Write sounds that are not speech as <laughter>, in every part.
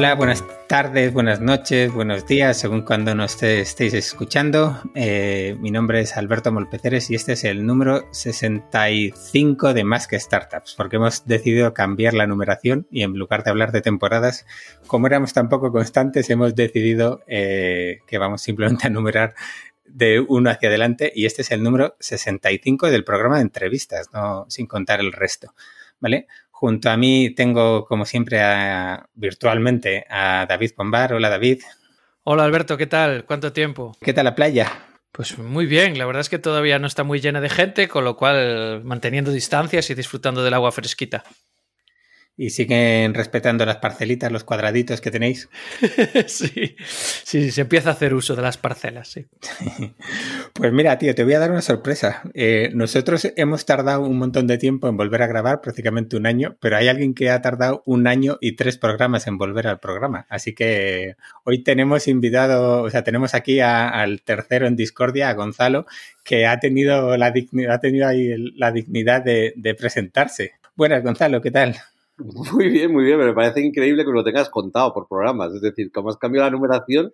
Hola, buenas tardes, buenas noches, buenos días, según cuando nos estéis escuchando. Eh, mi nombre es Alberto Molpeceres y este es el número 65 de Más que Startups, porque hemos decidido cambiar la numeración y en lugar de hablar de temporadas, como éramos tan poco constantes, hemos decidido eh, que vamos simplemente a numerar de uno hacia adelante y este es el número 65 del programa de entrevistas, no sin contar el resto. ¿Vale? Junto a mí tengo, como siempre, virtualmente a David Pombar. Hola, David. Hola, Alberto, ¿qué tal? ¿Cuánto tiempo? ¿Qué tal la playa? Pues muy bien, la verdad es que todavía no está muy llena de gente, con lo cual manteniendo distancias y disfrutando del agua fresquita y siguen respetando las parcelitas, los cuadraditos que tenéis. <laughs> sí, sí, se empieza a hacer uso de las parcelas, sí. <laughs> pues mira, tío, te voy a dar una sorpresa. Eh, nosotros hemos tardado un montón de tiempo en volver a grabar, prácticamente un año, pero hay alguien que ha tardado un año y tres programas en volver al programa. Así que hoy tenemos invitado, o sea, tenemos aquí al tercero en Discordia, a Gonzalo, que ha tenido la dignidad, ha tenido ahí la dignidad de, de presentarse. Buenas, Gonzalo, ¿qué tal? <laughs> Muy bien, muy bien, me parece increíble que lo tengas contado por programas. Es decir, como has cambiado la numeración,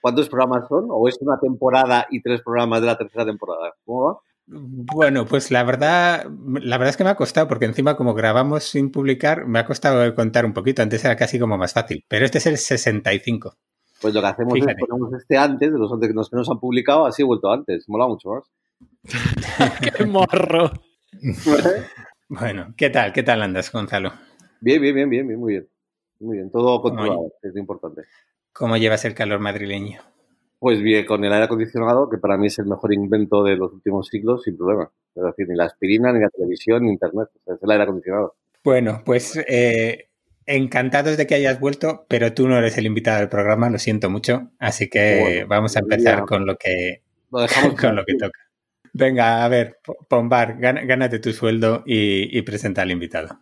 ¿cuántos programas son? ¿O es una temporada y tres programas de la tercera temporada? ¿Cómo va? Bueno, pues la verdad, la verdad es que me ha costado, porque encima como grabamos sin publicar, me ha costado contar un poquito. Antes era casi como más fácil, pero este es el 65. Pues lo que hacemos es ponemos este antes, de los antes que nos, que nos han publicado, así he vuelto antes. Mola mucho más. <laughs> ¡Qué morro! <laughs> bueno, ¿qué tal? ¿Qué tal andas, Gonzalo? Bien, bien, bien, bien, bien, muy bien. Muy bien, todo controlado, es importante. ¿Cómo llevas el calor madrileño? Pues bien, con el aire acondicionado, que para mí es el mejor invento de los últimos siglos, sin problema. Es decir, ni la aspirina, ni la televisión, ni internet. es el aire acondicionado. Bueno, pues eh, encantados de que hayas vuelto, pero tú no eres el invitado del programa, lo siento mucho. Así que vamos a empezar con lo que, <laughs> con lo que toca. Venga, a ver, Pombar, gánate tu sueldo y presenta al invitado.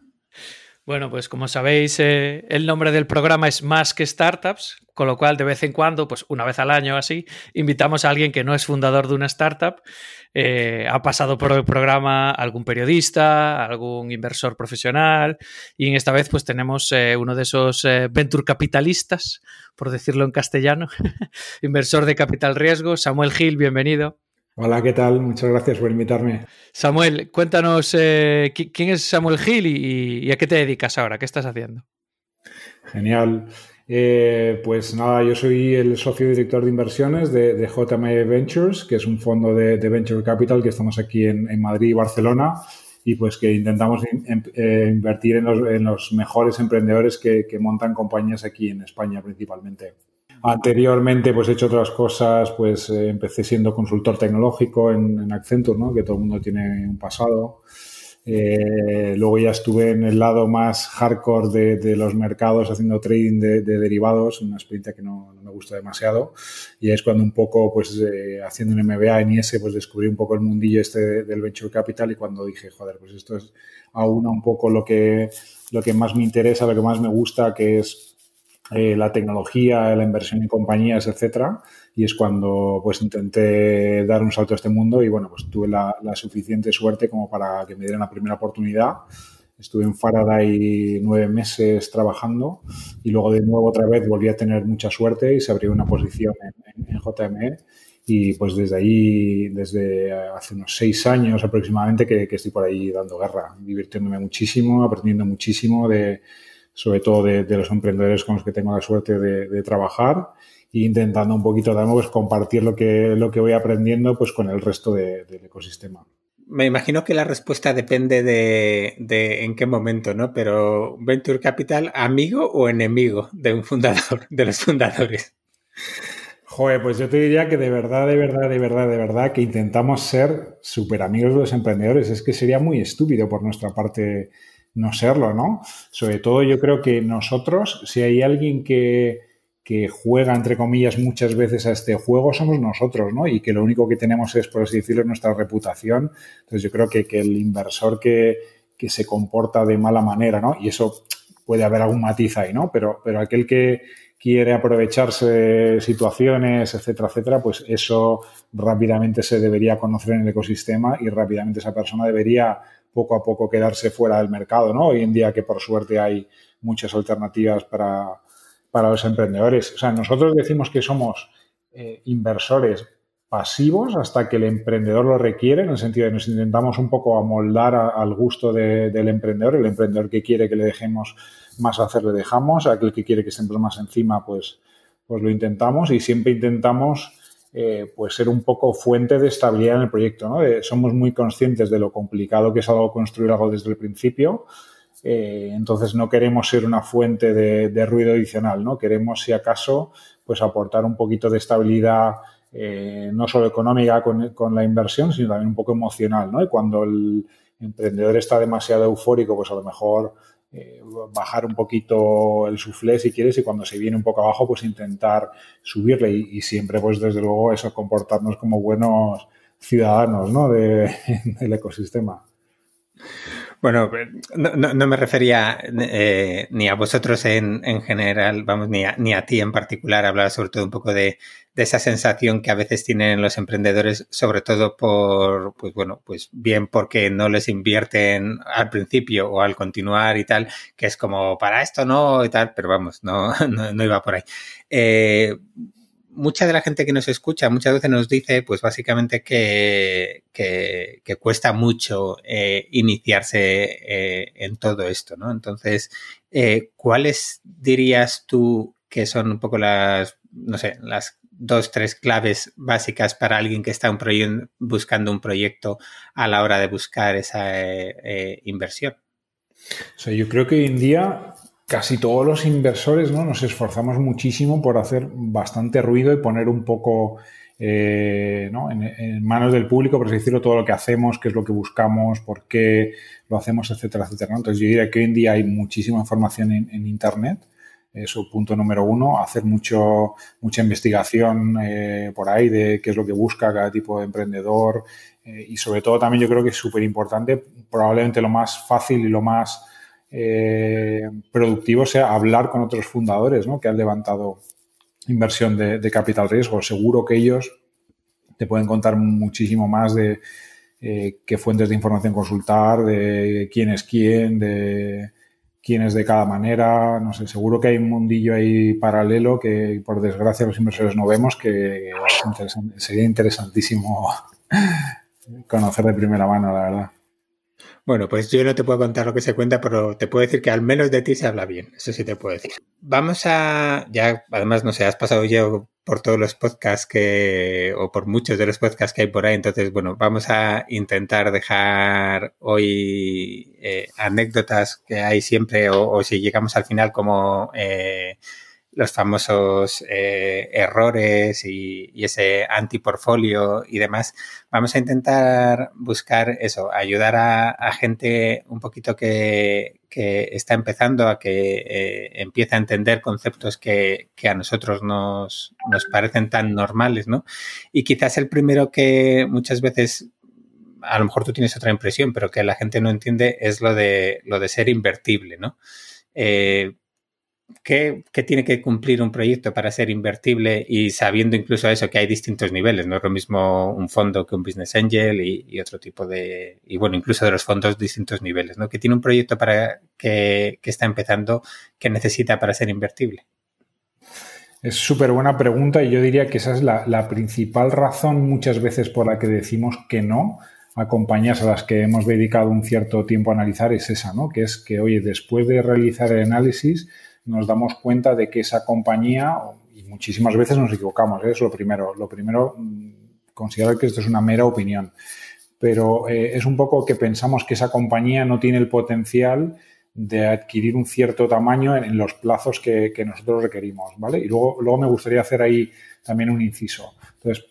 Bueno, pues como sabéis, eh, el nombre del programa es Más que Startups, con lo cual de vez en cuando, pues una vez al año así, invitamos a alguien que no es fundador de una startup, eh, ha pasado por el programa algún periodista, algún inversor profesional, y en esta vez pues tenemos eh, uno de esos venture capitalistas, por decirlo en castellano, <laughs> inversor de capital riesgo, Samuel Gil, bienvenido. Hola, ¿qué tal? Muchas gracias por invitarme. Samuel, cuéntanos eh, quién es Samuel Gil y, a qué te dedicas ahora, qué estás haciendo. Genial. Eh, pues nada, yo soy el socio director de inversiones de, de Ventures, que es un fondo de, Venture Capital que estamos aquí en, Madrid y Barcelona y pues que intentamos eh, invertir en los, mejores emprendedores que montan compañías aquí en España principalmente. Anteriormente, pues he hecho otras cosas, pues eh, empecé siendo consultor tecnológico en, Accenture, ¿no? Que todo el mundo tiene un pasado. Eh, luego ya estuve en el lado más hardcore de, los mercados haciendo trading de, derivados, una experiencia que no, me gusta demasiado. Y es cuando un poco, pues eh, haciendo un MBA en IS, pues descubrí un poco el mundillo este del venture capital y cuando dije, joder, pues esto es aún un poco lo que, lo que más me interesa, lo que más me gusta, que es eh, la tecnología, la inversión en compañías, etcétera. Y es cuando pues intenté dar un salto a este mundo y bueno, pues tuve la, suficiente suerte como para que me dieran la primera oportunidad. Estuve en Faraday nueve meses trabajando y luego de nuevo otra vez volví a tener mucha suerte y se abrió una posición en, en JME y pues desde ahí, desde hace unos seis años aproximadamente que, que, estoy por ahí dando guerra, divirtiéndome muchísimo, aprendiendo muchísimo de, sobre todo de, los emprendedores con los que tengo la suerte de, trabajar e intentando un poquito también pues, compartir lo que, lo que voy aprendiendo pues, con el resto del ecosistema. Me imagino que la respuesta depende de, de, en qué momento, ¿no? Pero Venture Capital, amigo o enemigo de un fundador, de los fundadores. Joder, pues yo te diría que de verdad, de verdad, de verdad, de verdad, que intentamos ser súper amigos de los emprendedores. Es que sería muy estúpido por nuestra parte no serlo, ¿no? Sobre todo yo creo que nosotros, si hay alguien que, que juega, entre comillas, muchas veces a este juego, somos nosotros, ¿no? Y que lo único que tenemos es, por así decirlo, nuestra reputación. Entonces yo creo que, que el inversor que, que, se comporta de mala manera, ¿no? Y eso puede haber algún matiz ahí, ¿no? Pero, pero aquel que quiere aprovecharse situaciones, etcétera, etcétera, pues eso rápidamente se debería conocer en el ecosistema y rápidamente esa persona debería poco a poco quedarse fuera del mercado, ¿no? Hoy en día que por suerte hay muchas alternativas para, para los emprendedores. O sea, nosotros decimos que somos eh, inversores pasivos hasta que el emprendedor lo requiere, en el sentido de nos intentamos un poco amoldar al gusto del emprendedor, el emprendedor que quiere que le dejemos más hacer, le dejamos, aquel que quiere que estemos más encima, pues, pues lo intentamos y siempre intentamos eh, pues ser un poco fuente de estabilidad en el proyecto. ¿no? somos muy conscientes de lo complicado que es algo construir algo desde el principio, eh, entonces no queremos ser una fuente de, de, ruido adicional, ¿no? Queremos, si acaso, pues aportar un poquito de estabilidad eh, no solo económica con, la inversión, sino también un poco emocional, ¿no? Y cuando el emprendedor está demasiado eufórico, pues a lo mejor eh, bajar un poquito el suflé si quieres y cuando se viene un poco abajo, pues intentar subirle y, siempre, pues desde luego, eso, comportarnos como buenos ciudadanos, ¿no? De, <laughs> del ecosistema. Bueno, no, me refería eh, ni a vosotros en, general, vamos, ni a, ni a ti en particular, hablaba sobre todo un poco de, esa sensación que a veces tienen los emprendedores, sobre todo por, pues bueno, pues bien porque no les invierten al principio o al continuar y tal, que es como para esto no y tal, pero vamos, no, <laughs> no, iba por ahí. Eh, mucha de la gente que nos escucha muchas veces nos dice, pues básicamente que, que, cuesta mucho eh, iniciarse eh, en todo esto, ¿no? Entonces, eh, ¿cuáles dirías tú que son un poco las, no sé, las dos, tres claves básicas para alguien que está un buscando un proyecto a la hora de buscar esa inversión? O sea, yo creo que hoy en día casi todos los inversores ¿no? nos esforzamos muchísimo por hacer bastante ruido y poner un poco eh, en, manos del público, por así decirlo, todo lo que hacemos, qué es lo que buscamos, por qué lo hacemos, etcétera, etcétera. Entonces yo diría que hoy en día hay muchísima información en, Internet. Eso, punto número uno, hacer mucho, mucha investigación eh, por ahí de qué es lo que busca cada tipo de emprendedor eh, y sobre todo también yo creo que es súper importante, probablemente lo más fácil y lo más eh, productivo sea hablar con otros fundadores ¿no? que han levantado inversión de, capital riesgo. Seguro que ellos te pueden contar muchísimo más de eh, qué fuentes de información consultar, de quién es quién, de quién es de cada manera. No sé, seguro que hay un mundillo ahí paralelo que por desgracia los inversores no vemos que sería interesantísimo <laughs> conocer de primera mano, la verdad. Bueno, pues yo no te puedo contar lo que se cuenta, pero te puedo decir que al menos de ti se habla bien. Eso sí te puedo decir. Vamos a, ya, además, no sé, has pasado ya por todos los podcasts que, o por muchos de los podcasts que hay por ahí. Entonces, bueno, vamos a intentar dejar hoy eh, anécdotas que hay siempre, o, si llegamos al final como eh, los famosos eh, errores y, ese antiportfolio y demás, vamos a intentar buscar eso, ayudar a, gente un poquito que, está empezando a que eh, empiece a entender conceptos que, a nosotros nos, nos, parecen tan normales, ¿no? Y quizás el primero que muchas veces a lo mejor tú tienes otra impresión, pero que la gente no entiende es lo de lo de ser invertible, ¿no? Eh, ¿Qué, tiene que cumplir un proyecto para ser invertible y sabiendo incluso eso que hay distintos niveles? No es lo mismo un fondo que un business angel y, otro tipo de, y bueno, incluso de los fondos distintos niveles, ¿no? ¿Qué tiene un proyecto para que, está empezando que necesita para ser invertible? Es súper buena pregunta y yo diría que esa es la, la principal razón muchas veces por la que decimos que no a compañías a las que hemos dedicado un cierto tiempo a analizar es esa, ¿no? Que es que, oye, después de realizar el análisis, nos damos cuenta de que esa compañía, y muchísimas veces nos equivocamos, ¿eh? es lo primero. Lo primero, mm, considerar que esto es una mera opinión, pero eh, es un poco que pensamos que esa compañía no tiene el potencial de adquirir un cierto tamaño en, los plazos que, nosotros requerimos, ¿vale? Y luego, luego me gustaría hacer ahí también un inciso. Entonces,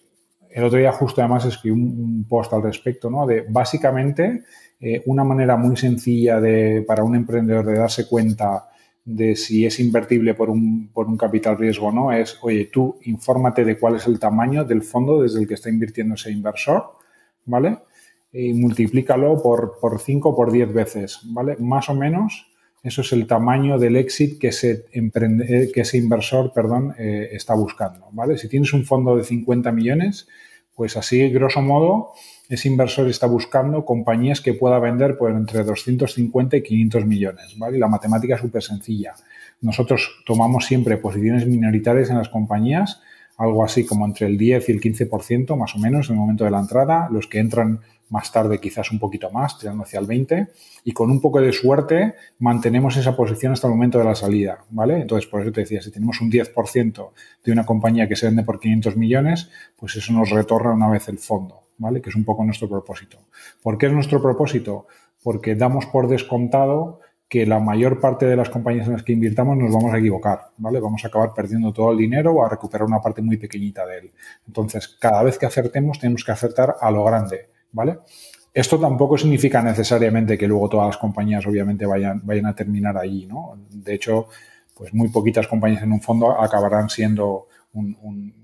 el otro día justo además escribí un, post al respecto, ¿no? De básicamente eh, una manera muy sencilla de, para un emprendedor de darse cuenta de si es invertible por un, por un capital riesgo o no es, oye, tú infórmate de cuál es el tamaño del fondo desde el que está invirtiendo ese inversor, ¿vale? Y multiplícalo por, por 5 o por 10 veces, ¿vale? Más o menos eso es el tamaño del exit que ese, emprende, que ese inversor perdón, eh, está buscando, ¿vale? Si tienes un fondo de 50 millones, pues así, grosso modo, ese inversor está buscando compañías que pueda vender por entre 250 y 500 millones, ¿vale? La matemática es súper sencilla. nosotros tomamos siempre posiciones minoritarias en las compañías, algo así como entre el 10 y el 15% más o menos en el momento de la entrada, los que entran más tarde quizás un poquito más, tirando hacia el 20, y con un poco de suerte mantenemos esa posición hasta el momento de la salida, ¿vale? Entonces, por eso te decía, si tenemos un 10% de una compañía que se vende por 500 millones, pues eso nos retorna una vez el fondo, ¿vale? Que es un poco nuestro propósito. ¿Por qué es nuestro propósito? Porque damos por descontado que la mayor parte de las compañías en las que invirtamos nos vamos a equivocar, ¿vale? Vamos a acabar perdiendo todo el dinero o a recuperar una parte muy pequeñita de él. Entonces, cada vez que acertemos, tenemos que acertar a lo grande, ¿vale? Esto tampoco significa necesariamente que luego todas las compañías obviamente vayan, vayan a terminar allí, ¿no? De hecho, pues muy poquitas compañías en un fondo acabarán siendo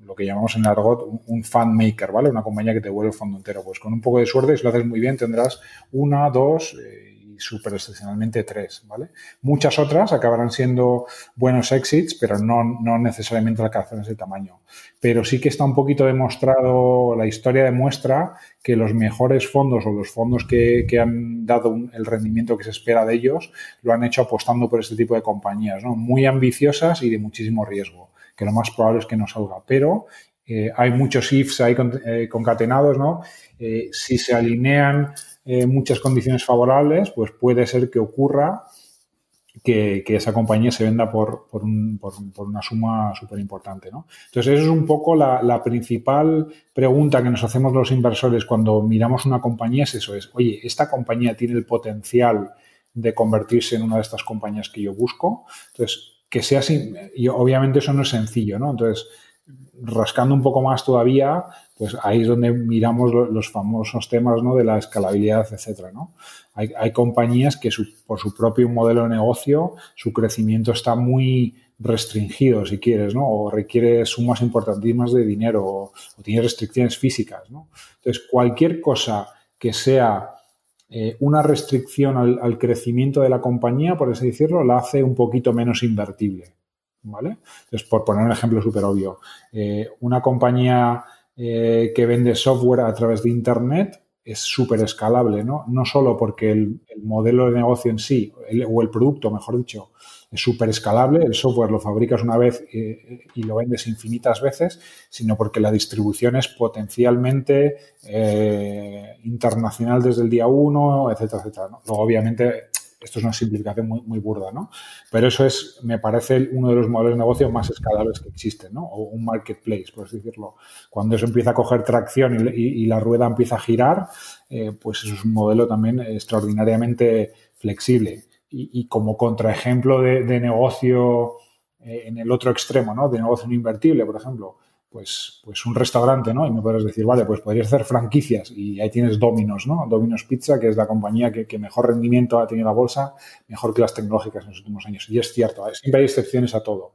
lo que llamamos en el argot un, fan maker, ¿vale? Una compañía que te vuelve el fondo entero. Pues con un poco de suerte, si lo haces muy bien, tendrás una, dos, eh, súper excepcionalmente tres, ¿vale? Muchas otras acabarán siendo buenos exits, pero no, no necesariamente alcanzan ese tamaño. Pero sí que está un poquito demostrado, la historia demuestra que los mejores fondos o los fondos que, han dado el rendimiento que se espera de ellos lo han hecho apostando por este tipo de compañías, ¿no? Muy ambiciosas y de muchísimo riesgo, que lo más probable es que no salga. Pero eh, hay muchos ifs ahí eh, concatenados, ¿no? Eh, si se alinean muchas condiciones favorables, pues puede ser que ocurra que, esa compañía se venda por, una suma súper importante. ¿no? Entonces, eso es un poco la, principal pregunta que nos hacemos los inversores cuando miramos una compañía, es eso, es, oye, ¿esta compañía tiene el potencial de convertirse en una de estas compañías que yo busco? Entonces, que sea así, y obviamente eso no es sencillo, ¿no? Entonces, rascando un poco más todavía, pues ahí es donde miramos los famosos temas ¿no? de la escalabilidad, etcétera. ¿no? Hay, compañías que por su propio modelo de negocio, su crecimiento está muy restringido, si quieres, ¿no? o requiere sumas importantísimas de dinero, o, tiene restricciones físicas. ¿no? Entonces, cualquier cosa que sea eh, una restricción al, crecimiento de la compañía, por así decirlo, la hace un poquito menos invertible. ¿Vale? Entonces, por poner un ejemplo súper obvio, eh, una compañía eh, que vende software a través de Internet es súper escalable, ¿no? No solo porque el, modelo de negocio en sí, o el producto, mejor dicho, es súper escalable, el software lo fabricas una vez eh, y lo vendes infinitas veces, sino porque la distribución es potencialmente eh, internacional desde el día uno, etcétera, etcétera. Luego, obviamente, esto es una simplificación muy, muy burda, ¿no? Pero eso es, me parece, uno de los modelos de negocio más escalables que existen, ¿no? O un marketplace, por así decirlo. Cuando eso empieza a coger tracción y, la rueda empieza a girar, eh, pues eso es un modelo también extraordinariamente flexible. Y, como contraejemplo de, negocio eh, en el otro extremo, ¿no? De negocio no invertible, por ejemplo pues, pues un restaurante, ¿no? Y me puedes decir, vale, pues podrías hacer franquicias y ahí tienes Domino's, ¿no? Domino's Pizza, que es la compañía que, mejor rendimiento ha tenido la bolsa, mejor que las tecnológicas en los últimos años. Y es cierto, siempre hay excepciones a todo.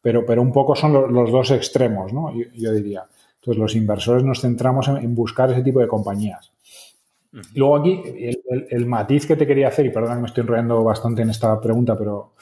Pero, pero un poco son los, dos extremos, ¿no? Yo, diría. Entonces, los inversores nos centramos en, buscar ese tipo de compañías. Luego aquí, el, matiz que te quería hacer, y perdón que me estoy enrollando bastante en esta pregunta, pero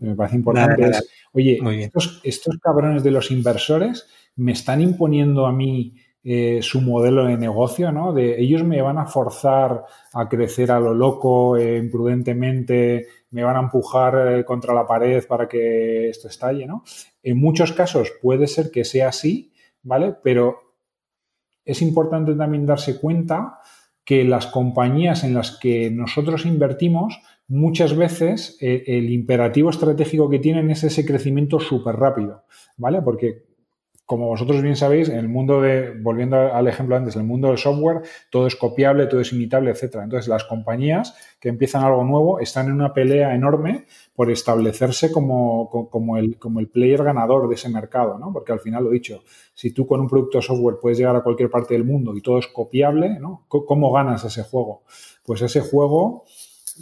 me parece importante, es, oye, estos, estos cabrones de los inversores me están imponiendo a mí eh, su modelo de negocio, ¿no? De ellos me van a forzar a crecer a lo loco, eh, imprudentemente, me van a empujar eh, contra la pared para que esto estalle, ¿no? En muchos casos puede ser que sea así, ¿vale? Pero es importante también darse cuenta que las compañías en las que nosotros invertimos, muchas veces el imperativo estratégico que tienen es ese crecimiento súper rápido, ¿vale? Porque como vosotros bien sabéis, en el mundo de, volviendo al ejemplo antes, en el mundo del software, todo es copiable, todo es imitable, etcétera. Entonces, las compañías que empiezan algo nuevo están en una pelea enorme por establecerse como, el, como el player ganador de ese mercado, ¿no? Porque al final lo dicho, si tú con un producto software puedes llegar a cualquier parte del mundo y todo es copiable, ¿no? ¿Cómo ganas ese juego? Pues ese juego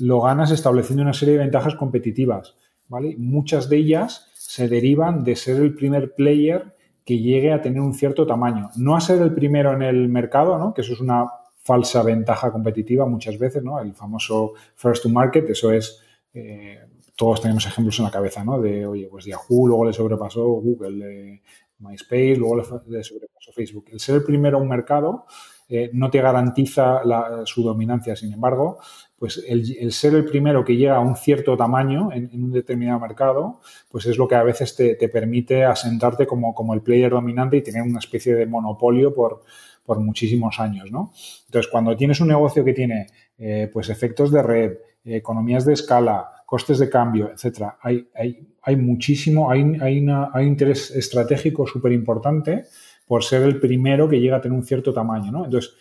lo ganas estableciendo una serie de ventajas competitivas, ¿vale? Muchas de ellas se derivan de ser el primer player que llegue a tener un cierto tamaño. No a ser el primero en el mercado, ¿no? que eso es una falsa ventaja competitiva muchas veces, ¿no? el famoso first to market, eso es, eh, todos tenemos ejemplos en la cabeza, ¿no? de, oye, pues Yahoo, luego le sobrepasó Google, MySpace, luego le, sobrepasó Facebook. El ser el primero en un mercado eh, no te garantiza su dominancia. Sin embargo, pues el, ser el primero que llega a un cierto tamaño en, un determinado mercado, pues es lo que a veces te, permite asentarte como, como, el player dominante y tener una especie de monopolio por, por muchísimos años, ¿no? Entonces, cuando tienes un negocio que tiene eh, pues efectos de red, economías de escala, costes de cambio, etcétera, hay, hay, hay muchísimo, hay, hay, hay interés estratégico súper importante por ser el primero que llega a tener un cierto tamaño, ¿no? Entonces,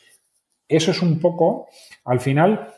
eso es un poco, al final,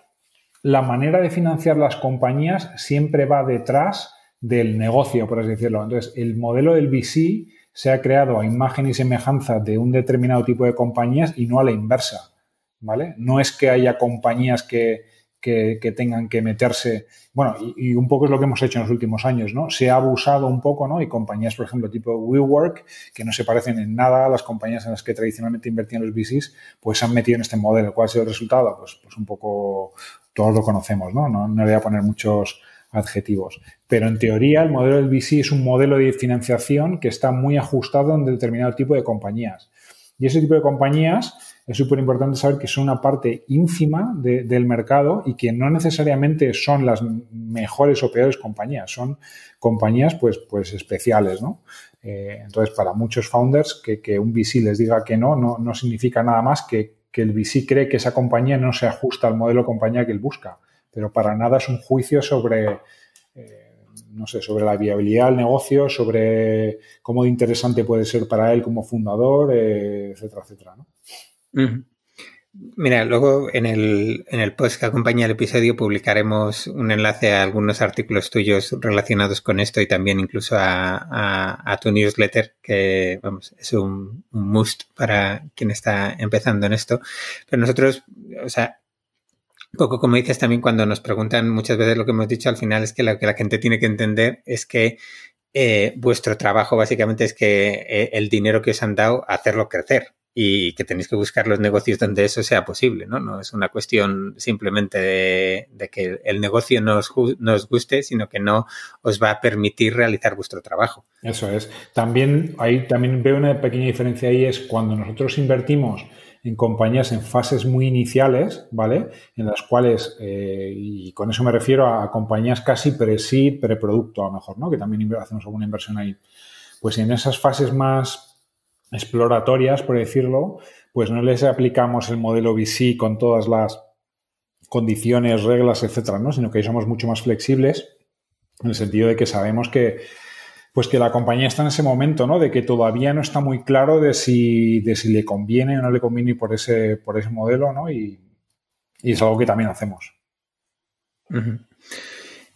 la manera de financiar las compañías siempre va detrás del negocio, por así decirlo. Entonces, el modelo del VC se ha creado a imagen y semejanza de un determinado tipo de compañías y no a la inversa, ¿vale? No es que haya compañías que, que, tengan que meterse. Bueno, y, un poco es lo que hemos hecho en los últimos años, ¿no? Se ha abusado un poco, ¿no? Y compañías, por ejemplo, tipo WeWork, que no se parecen en nada a las compañías en las que tradicionalmente invertían los VCs, pues se han metido en este modelo. ¿Cuál ha sido el resultado? Pues, pues un poco, todos lo conocemos, ¿no? No, no le voy a poner muchos adjetivos. Pero en teoría el modelo del VC es un modelo de financiación que está muy ajustado en determinado tipo de compañías. Y ese tipo de compañías es súper importante saber que son una parte ínfima del mercado y que no necesariamente son las mejores o peores compañías, son compañías pues, pues especiales, ¿no? Eh, entonces, para muchos founders, que, un VC les diga que no, no, significa nada más que, que, el VC cree que esa compañía no se ajusta al modelo de compañía que él busca, pero para nada es un juicio sobre... Eh, no sé, sobre la viabilidad del negocio, sobre cómo interesante puede ser para él como fundador, eh, etcétera, etcétera. ¿no? Mira, luego en el, en el post que acompaña el episodio publicaremos un enlace a algunos artículos tuyos relacionados con esto y también incluso a, tu newsletter, que vamos, es un, must para quien está empezando en esto. Pero nosotros, o sea, poco como dices también cuando nos preguntan muchas veces lo que hemos dicho al final es que lo que la gente tiene que entender es que eh, vuestro trabajo básicamente es que eh, el dinero que os han dado, hacerlo crecer y que tenéis que buscar los negocios donde eso sea posible, ¿no? No es una cuestión simplemente de, que el negocio no os, guste, sino que no os va a permitir realizar vuestro trabajo. Eso es. También, ahí también veo una pequeña diferencia ahí, es cuando nosotros invertimos en compañías en fases muy iniciales, ¿vale? En las cuales, eh, y con eso me refiero a compañías casi pre-seed, pre-producto a lo mejor, ¿no? Que también hacemos alguna inversión ahí. Pues en esas fases más exploratorias, por decirlo, pues no les aplicamos el modelo VC con todas las condiciones, reglas, etcétera, ¿no? Sino que somos mucho más flexibles en el sentido de que sabemos que pues que la compañía está en ese momento, ¿no? De que todavía no está muy claro de si, de si le conviene o no le conviene por ese, por ese modelo, ¿no? Y, es algo que también hacemos.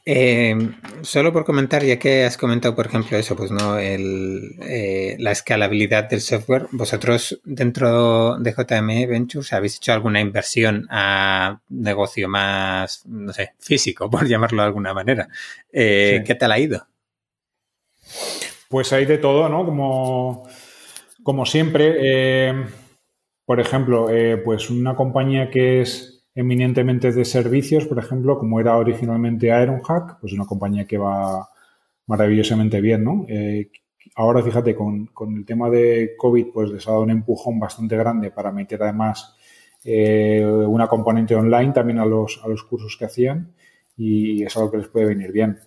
Eh, solo por comentar, ya que has comentado, por ejemplo, eso, pues no, el, eh, la escalabilidad del software, vosotros dentro de JME Ventures habéis hecho alguna inversión a negocio más, no sé, físico, <laughs> por llamarlo de alguna manera. Eh, ¿Qué tal ha ido? Pues hay de todo, ¿no? Como, como siempre, por ejemplo, pues una compañía que es eminentemente de servicios, por ejemplo, como era originalmente Ironhack, pues una compañía que va maravillosamente bien, ¿no? Eh, ahora, fíjate, con, el tema de COVID, pues les ha dado un empujón bastante grande para meter además eh, una componente online también a los, a los cursos que hacían y es algo que les puede venir bien.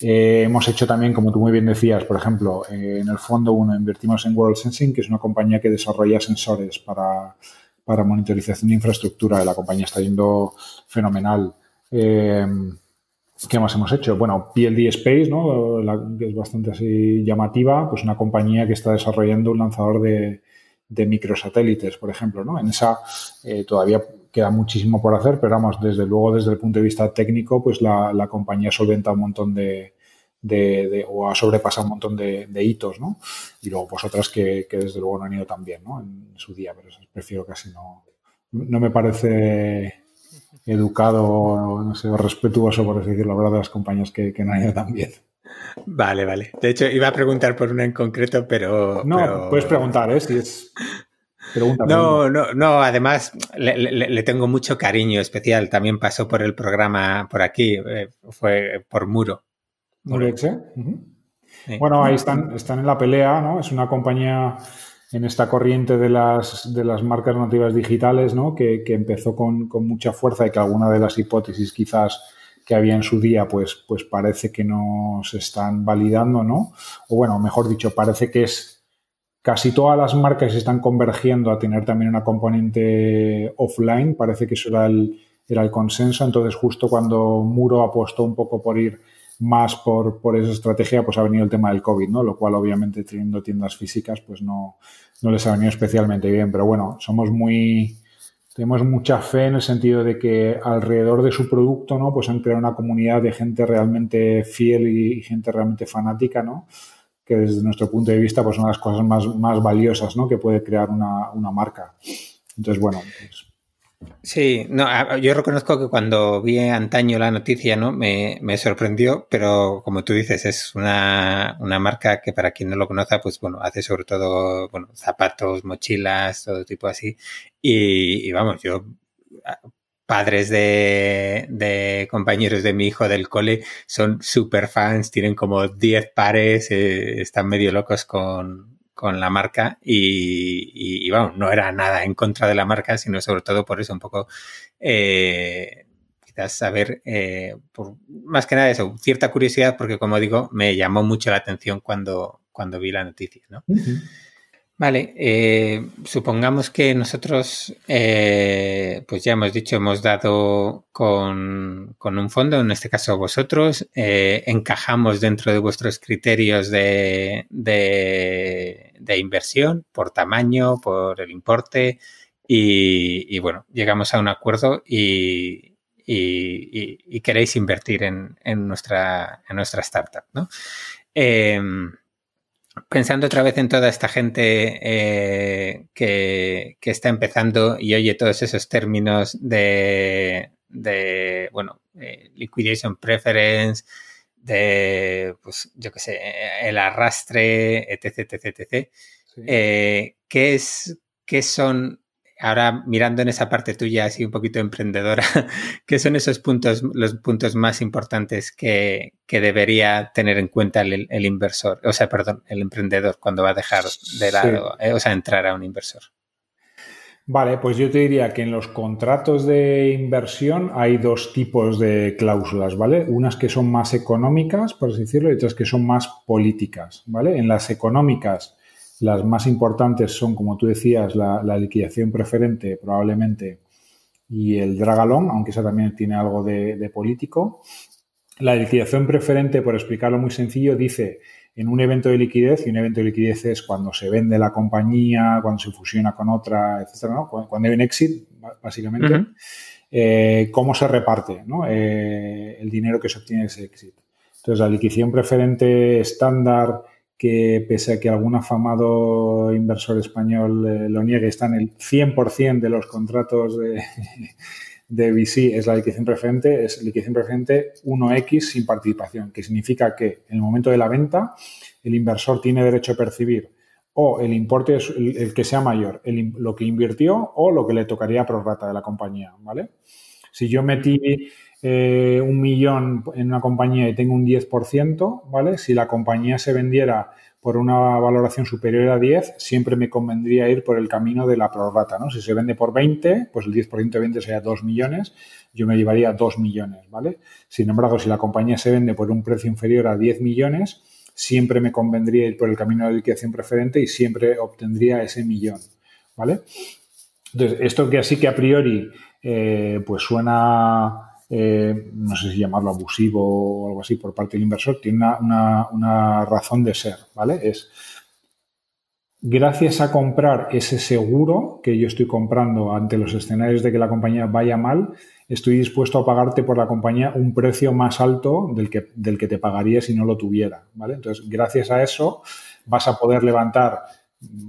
Eh, hemos hecho también, como tú muy bien decías, por ejemplo, en el fondo uno invertimos en World Sensing, que es una compañía que desarrolla sensores para para monitorización de infraestructura. La compañía está yendo fenomenal. Eh, ¿Qué más hemos hecho? Bueno, PLD Space, ¿no? que es bastante así llamativa, pues una compañía que está desarrollando un lanzador de, microsatélites, por ejemplo, ¿no? En esa eh, todavía queda muchísimo por hacer, pero vamos, desde luego, desde el punto de vista técnico, pues la compañía solventa un montón de, de, o ha sobrepasado un montón de, hitos, ¿no? Y luego, pues otras que, desde luego no han ido tan bien, ¿no? En su día, pero prefiero casi no. No me parece educado, no sé, respetuoso, por así decirlo, hablar de las compañías que, no han ido tan bien. Vale, vale. De hecho, iba a preguntar por una en concreto, pero. No, puedes preguntar, ¿eh? Si es. Pregunta, no, no, no, además le, tengo mucho cariño especial. También pasó por el programa por aquí, eh, fue por Muro. Bueno, ahí están, están en la pelea, ¿no? Es una compañía en esta corriente de las, de las marcas nativas digitales, ¿no? que, empezó con, mucha fuerza y que alguna de las hipótesis quizás que había en su día, pues, pues parece que no se están validando, ¿no? O bueno, mejor dicho, parece que es casi todas las marcas están convergiendo a tener también una componente offline, parece que eso era el, era el consenso, entonces justo cuando Muro apostó un poco por ir más por, por, esa estrategia, pues ha venido el tema del COVID, ¿no? Lo cual, obviamente, teniendo tiendas físicas, pues no, no les ha venido especialmente bien. Pero bueno, somos muy. Tenemos mucha fe en el sentido de que alrededor de su producto, ¿no? Pues han creado una comunidad de gente realmente fiel y, gente realmente fanática, ¿no? Que desde nuestro punto de vista, pues son las cosas más, más valiosas, ¿no? Que puede crear una, una marca. Entonces, bueno, pues Sí, no, yo reconozco que cuando vi antaño la noticia, ¿no? Me, me sorprendió, pero como tú dices, es una, una, marca que para quien no lo conozca, pues bueno, hace sobre todo, bueno, zapatos, mochilas, todo tipo así. Y, vamos, yo, padres de, de, compañeros de mi hijo del cole son súper fans, tienen como 10 pares, eh, están medio locos con, con la marca y, vamos, no era nada en contra de la marca, sino sobre todo por eso un poco, eh, quizás saber, eh, por, más que nada eso, cierta curiosidad porque como digo, me llamó mucho la atención cuando, cuando vi la noticia, ¿no? Vale, eh, supongamos que nosotros, eh, pues ya hemos dicho, hemos dado con, un fondo, en este caso vosotros, eh, encajamos dentro de vuestros criterios de, de, inversión por tamaño, por el importe y, bueno, llegamos a un acuerdo y, y, queréis invertir en, en, nuestra, en nuestra startup, ¿no? Pensando otra vez en toda esta gente eh, que, está empezando y oye todos esos términos de, bueno, eh, liquidation preference, de, pues, yo qué sé, el arrastre, etc., etc., etc. Eh, ¿qué, es, ¿Qué son ahora mirando en esa parte tuya así un poquito emprendedora, <laughs> ¿qué son esos puntos, los puntos más importantes que, debería tener en cuenta el, inversor, o sea, perdón, el emprendedor cuando va a dejar de lado, eh, o sea, entrar a un inversor? Vale, pues yo te diría que en los contratos de inversión hay dos tipos de cláusulas, ¿vale? Unas que son más económicas, por así decirlo, y otras que son más políticas, ¿vale? En las económicas, las más importantes son, como tú decías, la, liquidación preferente probablemente y el dragalón, aunque esa también tiene algo de, político. La liquidación preferente, por explicarlo muy sencillo, dice en un evento de liquidez, y un evento de liquidez es cuando se vende la compañía, cuando se fusiona con otra, etcétera, cuando, hay un exit, básicamente, eh, cómo se reparte eh, el dinero que se obtiene de ese exit. Entonces, la liquidación preferente estándar que pese a que algún afamado inversor español eh, lo niegue, está en el 100% de los contratos de, <laughs> de VC, es la liquidación preferente, es liquidación preferente 1X sin participación, que significa que en el momento de la venta el inversor tiene derecho a percibir o el importe, el, que sea mayor, lo que invirtió o lo que le tocaría pro rata de la compañía, ¿vale? Si yo metí eh, un millón en una compañía y tengo un 10%, ¿vale? Si la compañía se vendiera por una valoración superior a 10, siempre me convendría ir por el camino de la prorrata, ¿no? Si se vende por 20, pues el 10% de 20 sería 2 millones, yo me llevaría 2 millones, ¿vale? Sin embargo, si la compañía se vende por un precio inferior a 10 millones, siempre me convendría ir por el camino de liquidación preferente y siempre obtendría ese millón, ¿vale? Entonces, esto que así que a priori, eh, pues suena eh, no sé si llamarlo abusivo o algo así por parte del inversor, tiene una, razón de ser, ¿vale? Es gracias a comprar ese seguro que yo estoy comprando ante los escenarios de que la compañía vaya mal, estoy dispuesto a pagarte por la compañía un precio más alto del que, del que te pagaría si no lo tuviera, ¿vale? Entonces, gracias a eso vas a poder levantar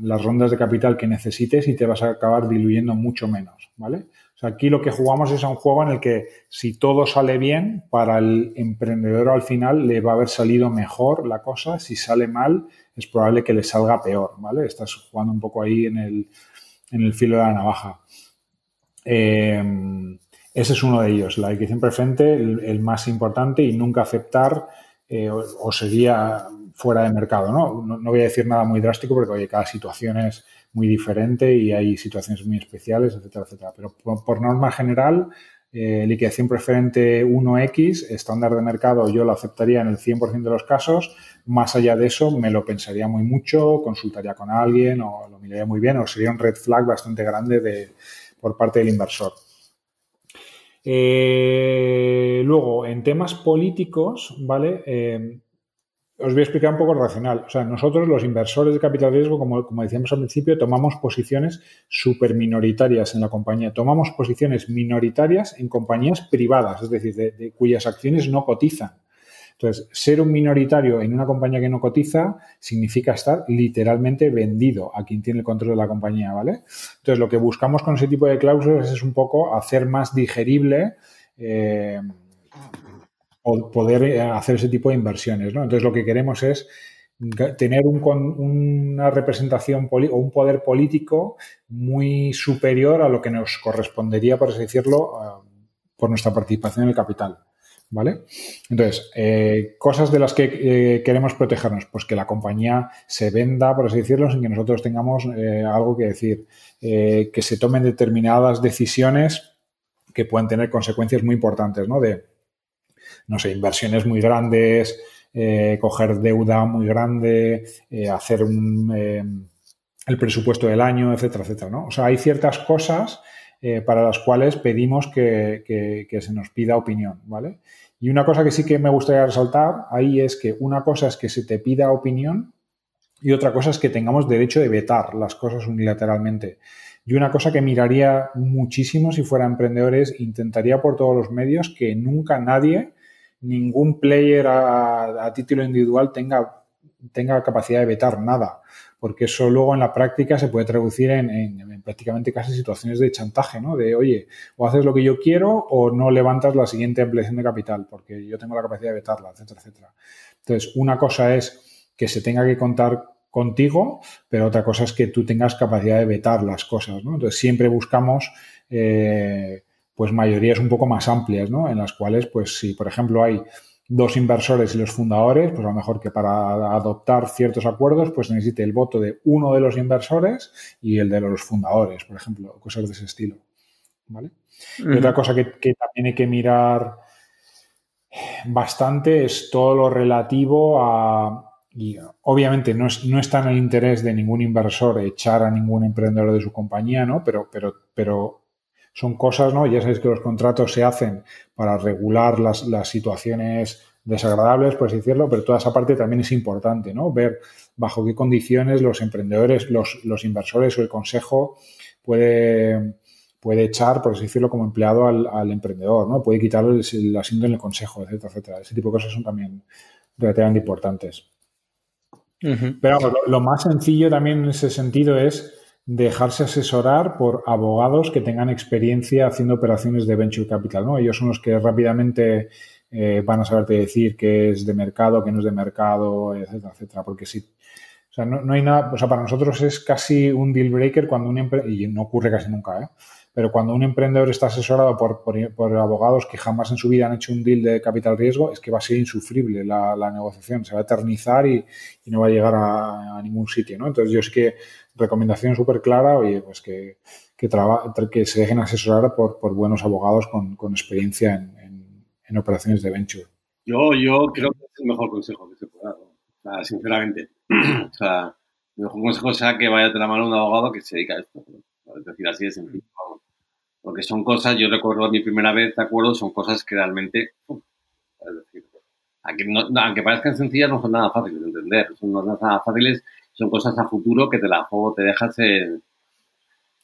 las rondas de capital que necesites y te vas a acabar diluyendo mucho menos, ¿vale? Aquí lo que jugamos es a un juego en el que si todo sale bien, para el emprendedor al final le va a haber salido mejor la cosa. Si sale mal, es probable que le salga peor, ¿vale? Estás jugando un poco ahí en el, en el filo de la navaja. Eh, ese es uno de ellos, la equación preferente, el, más importante y nunca aceptar, eh, o, sería fuera de mercado, ¿no? ¿no? voy a decir nada muy drástico porque, oye, cada situación es muy diferente y hay situaciones muy especiales, etcétera, etcétera. Pero por, norma general, eh, liquidación preferente 1X, estándar de mercado, yo lo aceptaría en el 100% de los casos. Más allá de eso, me lo pensaría muy mucho, consultaría con alguien o lo miraría muy bien o sería un red flag bastante grande de, por parte del inversor. Eh, luego, en temas políticos, ¿vale? Eh, os voy a explicar un poco el racional. O sea, nosotros, los inversores de capital riesgo, como, como decíamos al principio, tomamos posiciones súper minoritarias en la compañía. Tomamos posiciones minoritarias en compañías privadas, es decir, de, cuyas acciones no cotizan. Entonces, ser un minoritario en una compañía que no cotiza significa estar literalmente vendido a quien tiene el control de la compañía, ¿vale? Entonces, lo que buscamos con ese tipo de cláusulas es un poco hacer más digerible eh, poder eh, hacer ese tipo de inversiones. ¿no? Entonces, lo que queremos es tener una representación o un poder político muy superior a lo que nos correspondería, por así decirlo, por nuestra participación en el capital. ¿Vale? Entonces, eh, cosas de las que eh, queremos protegernos, pues que la compañía se venda, por así decirlo, sin que nosotros tengamos algo que decir, que se tomen determinadas decisiones que puedan tener consecuencias muy importantes, ¿no? De, no sé, inversiones muy grandes, eh, coger deuda muy grande, eh, hacer eh, el presupuesto del año, etcétera, etcétera. ¿no? O sea, hay ciertas cosas para las cuales pedimos que, que, se nos pida opinión, ¿vale? Y una cosa que sí que me gustaría resaltar ahí es que una cosa es que se te pida opinión y otra cosa es que tengamos derecho de vetar las cosas unilateralmente. Y una cosa que miraría muchísimo si fuera emprendedor es intentaría por todos los medios que nunca nadie ningún player a, título individual tenga, tenga capacidad de vetar nada, porque eso luego en la práctica se puede traducir en, prácticamente casi situaciones de chantaje, ¿no? De, oye, o haces lo que yo quiero o no levantas la siguiente ampliación de capital, porque yo tengo la capacidad de vetarla, etcétera, etcétera. Entonces, una cosa es que se tenga que contar contigo, pero otra cosa es que tú tengas capacidad de vetar las cosas, ¿no? Entonces, siempre buscamos... Eh, pues mayorías un poco más amplias, ¿no? En las cuales, pues si por ejemplo hay dos inversores y los fundadores, pues a lo mejor que para adoptar ciertos acuerdos, pues necesite el voto de uno de los inversores y el de los fundadores, por ejemplo, cosas de ese estilo. ¿Vale? y otra cosa que, también hay que mirar bastante es todo lo relativo a. Y obviamente no, es, no está en el interés de ningún inversor echar a ningún emprendedor de su compañía, ¿no? Pero, pero, pero son cosas, ¿no? Ya sabéis que los contratos se hacen para regular las, situaciones desagradables, por así decirlo, pero toda esa parte también es importante, ¿no? Ver bajo qué condiciones los emprendedores, los, los inversores o el consejo puede, puede echar, por así decirlo, como empleado al, emprendedor, ¿no? Puede quitarle el, asiento en el consejo, etcétera, etcétera. Ese tipo de cosas son también relativamente importantes. Pero lo, lo, más sencillo también en ese sentido es dejarse asesorar por abogados que tengan experiencia haciendo operaciones de venture capital. ¿no? Ellos son los que rápidamente eh, van a saberte decir qué es de mercado, qué no es de mercado, etcétera, etcétera. Porque si, o sea, no, hay nada, o sea, para nosotros es casi un deal breaker cuando un emprendedor, y no ocurre casi nunca, ¿eh? Pero cuando un emprendedor está asesorado por, por, abogados que jamás en su vida han hecho un deal de capital riesgo, es que va a ser insufrible la, negociación, se va a eternizar y, no va a llegar a, ningún sitio. ¿no? Entonces yo es que recomendación súper clara, oye, pues que, que, que, se dejen asesorar por, por buenos abogados con, con experiencia en, en, operaciones de venture. Yo, yo creo que es el mejor consejo que se puede dar, o sea, sinceramente. <clears throat> o sea, el mejor consejo sea que vaya a tener mano un abogado que se dedica a esto. Es decir, así de sencillo. Porque son cosas, yo recuerdo mi primera vez, ¿de acuerdo? Son cosas que realmente, es decir, aunque, no, parezcan sencillas, no son nada fáciles de entender. Son nada fáciles son cosas a futuro que te la juego, te dejas en...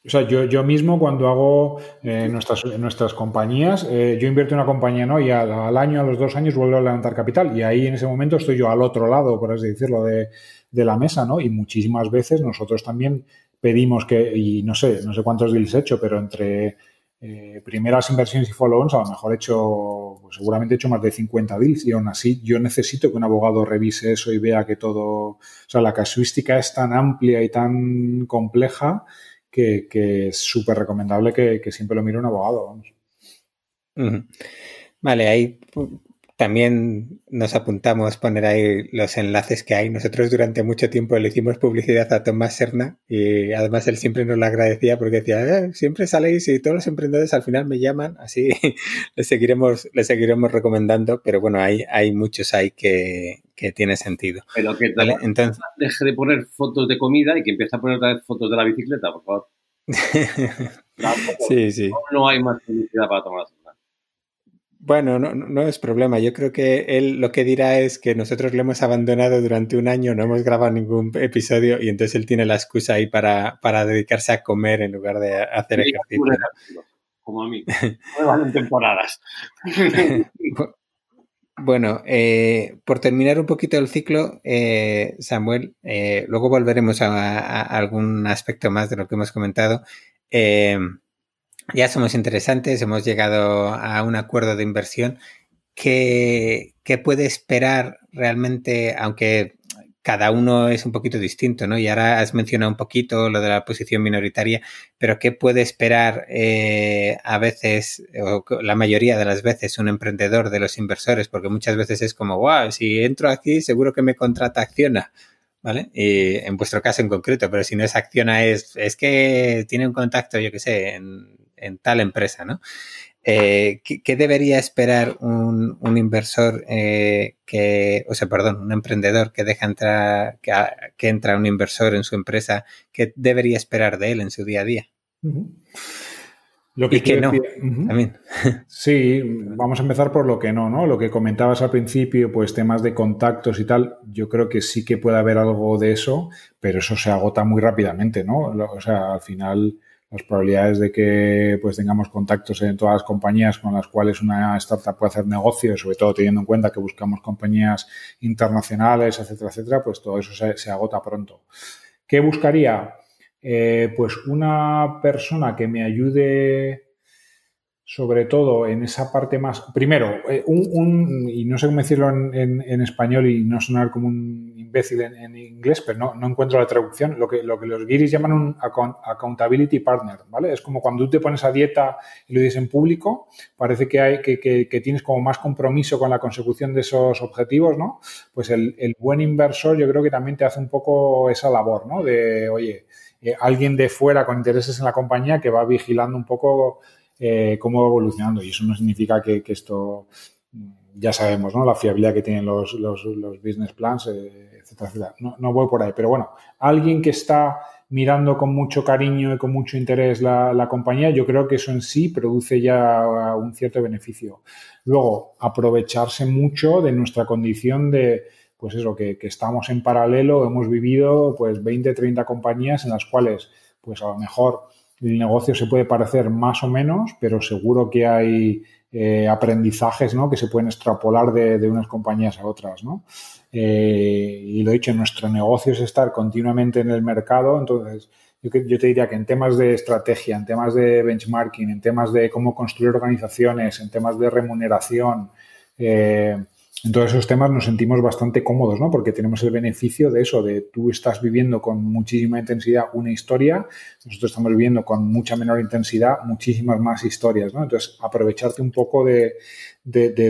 O sea, yo, yo mismo cuando hago eh, nuestras, nuestras compañías, eh, yo invierto en una compañía, ¿no? Y al, año, a los dos años vuelvo a levantar capital. Y ahí en ese momento estoy yo al otro lado, por así decirlo, de, de la mesa, ¿no? Y muchísimas veces nosotros también pedimos que, y no sé, no sé cuántos deals he hecho, pero entre eh, primeras inversiones y follow-ons, a lo mejor he hecho, pues seguramente he hecho más de 50 deals y aún así yo necesito que un abogado revise eso y vea que todo, o sea, la casuística es tan amplia y tan compleja que, es súper recomendable que, siempre lo mire un abogado. Vale, ahí también nos apuntamos poner ahí los enlaces que hay. Nosotros durante mucho tiempo le hicimos publicidad a Tomás Serna y además él siempre nos lo agradecía porque decía, eh, siempre saléis y todos los emprendedores al final me llaman, así <laughs> le seguiremos, le seguiremos recomendando, pero bueno, hay, hay muchos ahí que, que tiene sentido. Pero que Entonces, deje de poner fotos de comida y que empiece a poner otra vez fotos de la bicicleta, por favor. <laughs> sí, sí. No hay más publicidad para tomar bueno, no, no, es problema. Yo creo que él lo que dirá es que nosotros le hemos abandonado durante un año, no hemos grabado ningún episodio y entonces él tiene la excusa ahí para, para dedicarse a comer en lugar de hacer ejercicio. Como a mí. En temporadas. <laughs> bueno, eh, por terminar un poquito el ciclo, eh, Samuel, eh, luego volveremos a, a, algún aspecto más de lo que hemos comentado. Ya somos interesantes, hemos llegado a un acuerdo de inversión. ¿Qué, puede esperar realmente, aunque cada uno es un poquito distinto, ¿no? Y ahora has mencionado un poquito lo de la posición minoritaria, pero ¿qué puede esperar eh, a veces, o la mayoría de las veces, un emprendedor de los inversores? Porque muchas veces es como, wow, si entro aquí seguro que me contrata Acciona. ¿Vale? Y en vuestro caso en concreto, pero si no es Acciona, es, es que tiene un contacto, yo qué sé, en en tal empresa, ¿no? Eh, ¿qué, debería esperar un, inversor eh, que, o sea, perdón, un emprendedor que deja entrar, que, entra un inversor en su empresa, qué debería esperar de él en su día a día? Lo que, y que no, también. <laughs> Sí, vamos a empezar por lo que no, ¿no? Lo que comentabas al principio, pues temas de contactos y tal, yo creo que sí que puede haber algo de eso, pero eso se agota muy rápidamente, ¿no? O sea, al final las probabilidades de que pues tengamos contactos en todas las compañías con las cuales una startup puede hacer negocio, sobre todo teniendo en cuenta que buscamos compañías internacionales, etcétera, etcétera, pues todo eso se, agota pronto. ¿Qué buscaría? Eh, pues una persona que me ayude sobre todo en esa parte más. Primero, eh, un, y no sé cómo decirlo en, español y no sonar como un imbécil en, inglés, pero no, encuentro la traducción. Lo que, lo que los guiris llaman un accountability partner, ¿vale? Es como cuando tú te pones a dieta y lo dices en público, parece que, hay, que, tienes como más compromiso con la consecución de esos objetivos, ¿no? Pues el, buen inversor yo creo que también te hace un poco esa labor, ¿no? De, oye, eh, alguien de fuera con intereses en la compañía que va vigilando un poco eh, cómo va evolucionando. Y eso no significa que, esto, ya sabemos, ¿no? La fiabilidad que tienen los, los, business plans, eh, etcétera, etcétera. No, no, voy por ahí, pero bueno, alguien que está mirando con mucho cariño y con mucho interés la, la, compañía, yo creo que eso en sí produce ya un cierto beneficio. Luego, aprovecharse mucho de nuestra condición de, pues eso, que, que, estamos en paralelo, hemos vivido pues 20, 30 compañías en las cuales, pues a lo mejor el negocio se puede parecer más o menos, pero seguro que hay eh, aprendizajes ¿no? que se pueden extrapolar de, unas compañías a otras. ¿no? Eh, y lo he dicho, nuestro negocio es estar continuamente en el mercado, entonces yo, yo, te diría que en temas de estrategia, en temas de benchmarking, en temas de cómo construir organizaciones, en temas de remuneración, eh, en todos esos temas nos sentimos bastante cómodos, ¿no? Porque tenemos el beneficio de eso, de tú estás viviendo con muchísima intensidad una historia, nosotros estamos viviendo con mucha menor intensidad muchísimas más historias, ¿no? Entonces, aprovecharte un poco de,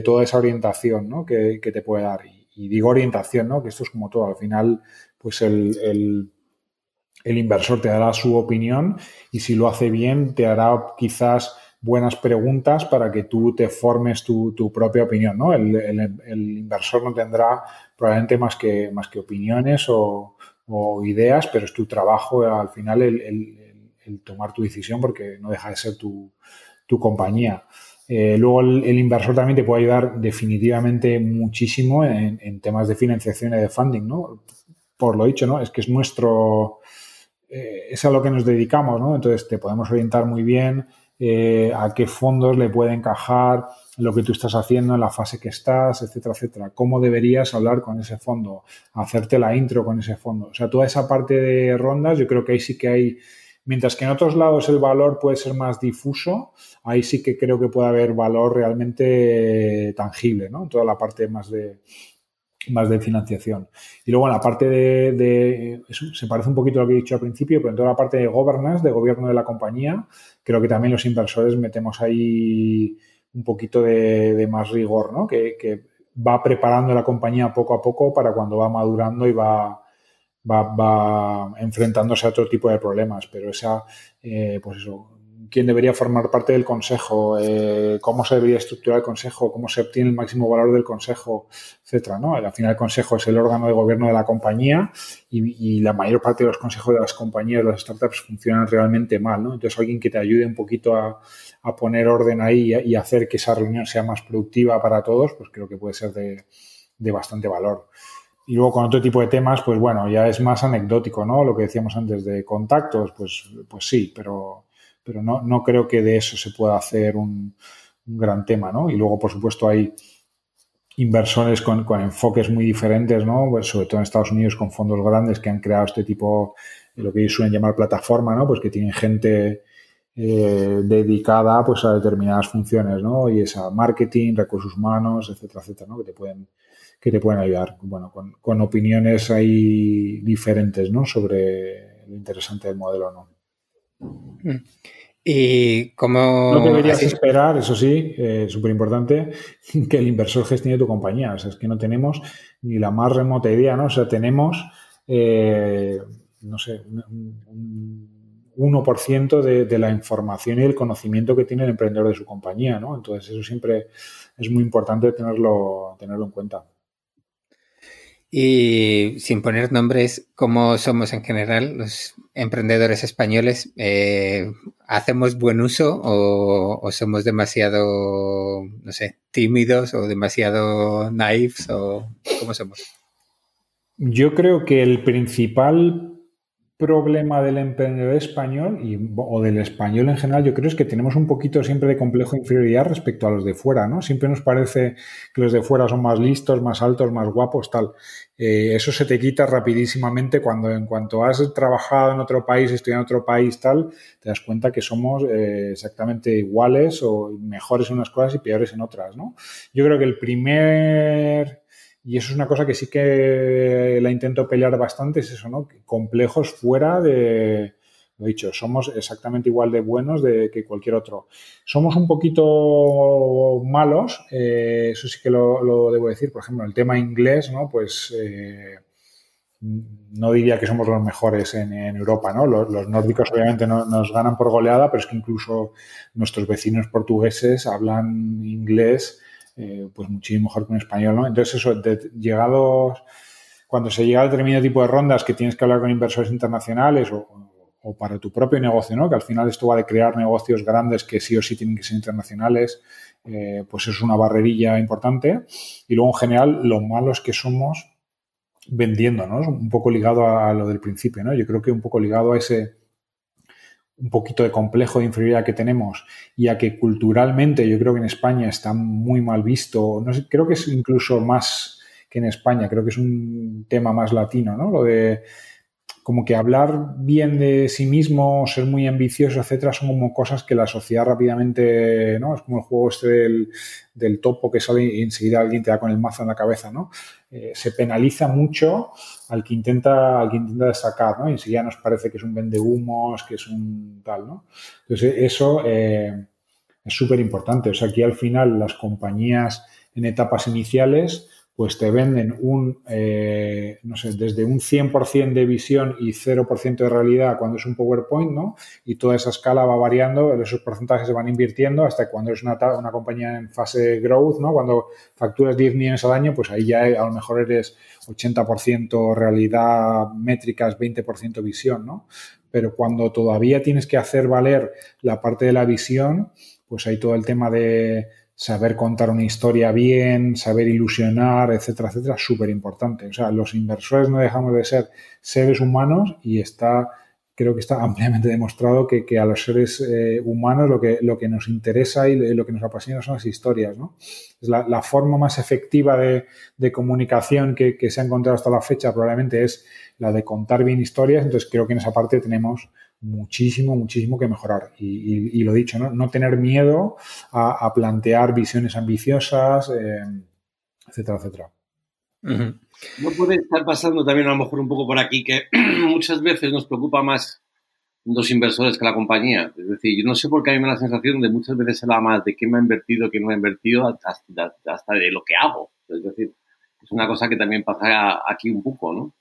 toda esa orientación, ¿no? Que, te puede dar. Y, digo orientación, ¿no? Que esto es como todo. Al final, pues el, el inversor te dará su opinión y si lo hace bien, te hará quizás buenas preguntas para que tú te formes tu, propia opinión, ¿no? El, inversor no tendrá probablemente más que, más que opiniones o, ideas, pero es tu trabajo al final el, tomar tu decisión porque no deja de ser tu, compañía. Eh, luego el, inversor también te puede ayudar definitivamente muchísimo en, temas de financiación y de funding, ¿no? Por lo dicho, ¿no? Es que es nuestro... Eh, es a lo que nos dedicamos, ¿no? Entonces te podemos orientar muy bien, eh, a qué fondos le puede encajar lo que tú estás haciendo en la fase que estás, etcétera, etcétera. Cómo deberías hablar con ese fondo, hacerte la intro con ese fondo. O sea, toda esa parte de rondas, yo creo que ahí sí que hay, mientras que en otros lados el valor puede ser más difuso, ahí sí que creo que puede haber valor realmente tangible, ¿no? Toda la parte más de, más de financiación. Y luego en la parte de, se parece un poquito a lo que he dicho al principio, pero en toda la parte de governance, de gobierno de la compañía, creo que también los inversores metemos ahí un poquito de, más rigor, ¿no? Que, va preparando la compañía poco a poco para cuando va madurando y va, va, enfrentándose a otro tipo de problemas. Pero esa, eh, pues eso, quién debería formar parte del consejo, eh, cómo se debería estructurar el consejo, cómo se obtiene el máximo valor del consejo, etcétera, ¿no? Al final el consejo es el órgano de gobierno de la compañía y, la mayor parte de los consejos de las compañías, de las startups funcionan realmente mal, ¿no? Entonces alguien que te ayude un poquito a, poner orden ahí y, hacer que esa reunión sea más productiva para todos, pues creo que puede ser de, de bastante valor. Y luego con otro tipo de temas, pues bueno, ya es más anecdótico, ¿no? Lo que decíamos antes de contactos, pues, pues sí, pero pero no, no creo que de eso se pueda hacer un, gran tema, ¿no? Y luego, por supuesto, hay inversores con, enfoques muy diferentes, ¿no? Pues sobre todo en Estados Unidos con fondos grandes que han creado este tipo, de lo que ellos suelen llamar plataforma, ¿no? Pues que tienen gente eh, dedicada pues a determinadas funciones, ¿no? Y es a marketing, recursos humanos, etcétera, etcétera, ¿no? Que te pueden, que te pueden ayudar, bueno, con, con opiniones ahí diferentes, ¿no? Sobre lo interesante del modelo, ¿no? Y como... No deberías esperar, eso sí, eh, súper importante, <laughs> que el inversor gestione tu compañía. O sea, es que no tenemos ni la más remota idea, ¿no? O sea, tenemos, eh, no sé, un, 1% de, de, la información y el conocimiento que tiene el emprendedor de su compañía, ¿no? Entonces, eso siempre es muy importante tenerlo, tenerlo en cuenta. Y sin poner nombres, ¿cómo somos en general los emprendedores españoles? Eh, ¿Hacemos buen uso o, somos demasiado, no sé, tímidos o demasiado naifs o cómo somos? Yo creo que el principal problema del emprendedor español o del español en general, yo creo es que tenemos un poquito siempre de complejo de inferioridad respecto a los de fuera, ¿no? Siempre nos parece que los de fuera son más listos, más altos, más guapos, tal. Eh, eso se te quita rapidísimamente cuando en cuanto has trabajado en otro país, estudiado en otro país, tal, te das cuenta que somos eh, exactamente iguales o mejores en unas cosas y peores en otras, ¿no? Yo creo que el primer y eso es una cosa que sí que la intento pelear bastante, es eso, ¿no? Complejos fuera de, lo dicho, somos exactamente igual de buenos de, que cualquier otro. Somos un poquito malos, eh, eso sí que lo, debo decir, por ejemplo, el tema inglés, ¿no? Pues eh, no diría que somos los mejores en, Europa, ¿no? Los, nórdicos obviamente no, nos ganan por goleada, pero es que incluso nuestros vecinos portugueses hablan inglés eh, pues muchísimo mejor que un español, ¿no? Entonces eso, de, llegados, cuando se llega a determinado tipo de rondas que tienes que hablar con inversores internacionales o, para tu propio negocio, ¿no? Que al final esto va de crear negocios grandes que sí o sí tienen que ser internacionales, eh, pues es una barrerilla importante. Y luego, en general, lo malos que somos vendiendo, ¿no? Un poco ligado a, lo del principio, ¿no? Yo creo que un poco ligado a ese un poquito de complejo de inferioridad que tenemos y a que culturalmente yo creo que en España está muy mal visto, no creo que es incluso más que en España, creo que es un tema más latino, ¿no? Lo de como que hablar bien de sí mismo, ser muy ambicioso, etcétera, son como cosas que la sociedad rápidamente, ¿no? Es como el juego este del, del topo que sale y enseguida alguien te da con el mazo en la cabeza, ¿no? Eh, se penaliza mucho al que intenta, al que intenta destacar, ¿no? Y enseguida nos parece que es un vendehumos, que es un tal, ¿no? Entonces, eso eh, es súper importante. O sea, aquí al final las compañías en etapas iniciales pues te venden un, eh, no sé, desde un 100% de visión y 0% de realidad cuando es un PowerPoint, ¿no? Y toda esa escala va variando, esos porcentajes se van invirtiendo hasta cuando es una, una compañía en fase growth, ¿no? Cuando facturas 10 millones al año, pues ahí ya a lo mejor eres 80% realidad métricas, 20% visión, ¿no? Pero cuando todavía tienes que hacer valer la parte de la visión, pues hay todo el tema de saber contar una historia bien, saber ilusionar, etcétera, etcétera, súper importante. O sea, los inversores no dejamos de ser seres humanos y está, creo que está <laughs> ampliamente demostrado que, a los seres eh, humanos lo que, lo que nos interesa y lo que nos apasiona son las historias, ¿no? Es la, forma más efectiva de, comunicación que, que, se ha encontrado hasta la fecha probablemente es la de contar bien historias, entonces creo que en esa parte tenemos muchísimo, muchísimo que mejorar. Y, lo dicho, ¿no? no tener miedo a, plantear visiones ambiciosas, eh, etcétera, etcétera. No puede estar pasando también a lo mejor un poco por aquí que <clears throat> muchas veces nos preocupa más dos inversores que la compañía. Es decir, yo no sé por qué a mí me da la sensación de muchas veces se habla más de quién me ha invertido, quién no ha invertido, hasta, hasta de lo que hago. Es decir, es una cosa que también pasa aquí un poco, ¿no?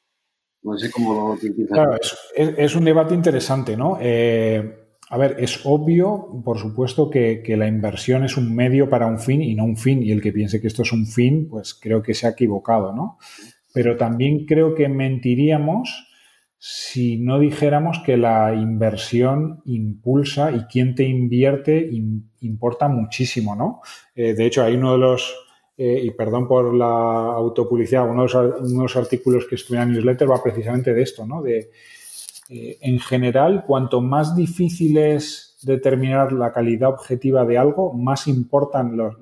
No sé cómo lo Claro, es, un debate interesante, ¿no? Eh, a ver, es obvio, por supuesto, que, la inversión es un medio para un fin y no un fin. Y el que piense que esto es un fin, pues creo que se ha equivocado, ¿no? Pero también creo que mentiríamos si no dijéramos que la inversión impulsa y quien te invierte importa muchísimo, ¿no? Eh, de hecho, hay uno de los, eh, y perdón por la autopublicidad, uno de, los, artículos que estuve en la newsletter va precisamente de esto, ¿no? De, eh, en general, cuanto más difícil es determinar la calidad objetiva de algo, más importan los,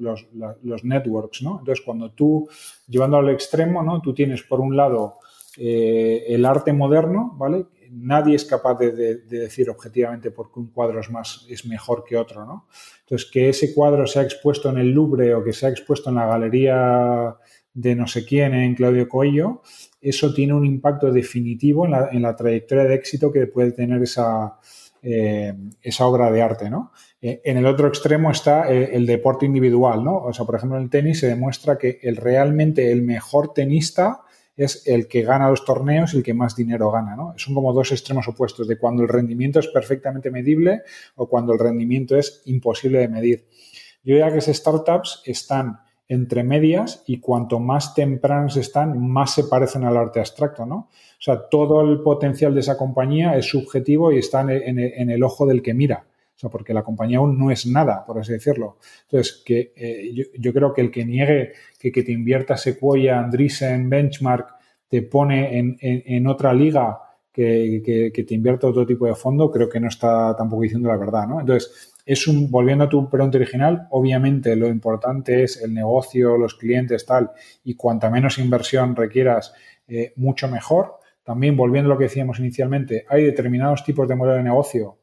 los networks, ¿no? Entonces, cuando tú, llevándolo al extremo, ¿no? Tú tienes, por un lado, eh, el arte moderno, ¿vale? Nadie es capaz de, decir objetivamente por qué un cuadro es, más, es mejor que otro, ¿no? Entonces, que ese cuadro sea expuesto en el Louvre o que sea expuesto en la galería de no sé quién en Claudio Coello, eso tiene un impacto definitivo en la, trayectoria de éxito que puede tener esa, eh, esa obra de arte, ¿no? Eh, en el otro extremo está el, deporte individual, ¿no? O sea, por ejemplo, en el tenis se demuestra que el, realmente el mejor tenista es el que gana los torneos y el que más dinero gana. ¿no? Son como dos extremos opuestos de cuando el rendimiento es perfectamente medible o cuando el rendimiento es imposible de medir. Yo diría que esas startups están entre medias y cuanto más tempranas están, más se parecen al arte abstracto, ¿no? O sea, todo el potencial de esa compañía es subjetivo y está en el, ojo del que mira. O sea, porque la compañía aún no es nada, por así decirlo. Entonces, que eh, yo, creo que el que niegue que, que te invierta Sequoia, Andreessen, Benchmark, te pone en, otra liga que, te invierta otro tipo de fondo, creo que no está tampoco diciendo la verdad, ¿no? Entonces, es un, volviendo a tu pregunta original, obviamente lo importante es el negocio, los clientes, tal, y cuanta menos inversión requieras, eh, mucho mejor. También, volviendo a lo que decíamos inicialmente, hay determinados tipos de modelo de negocio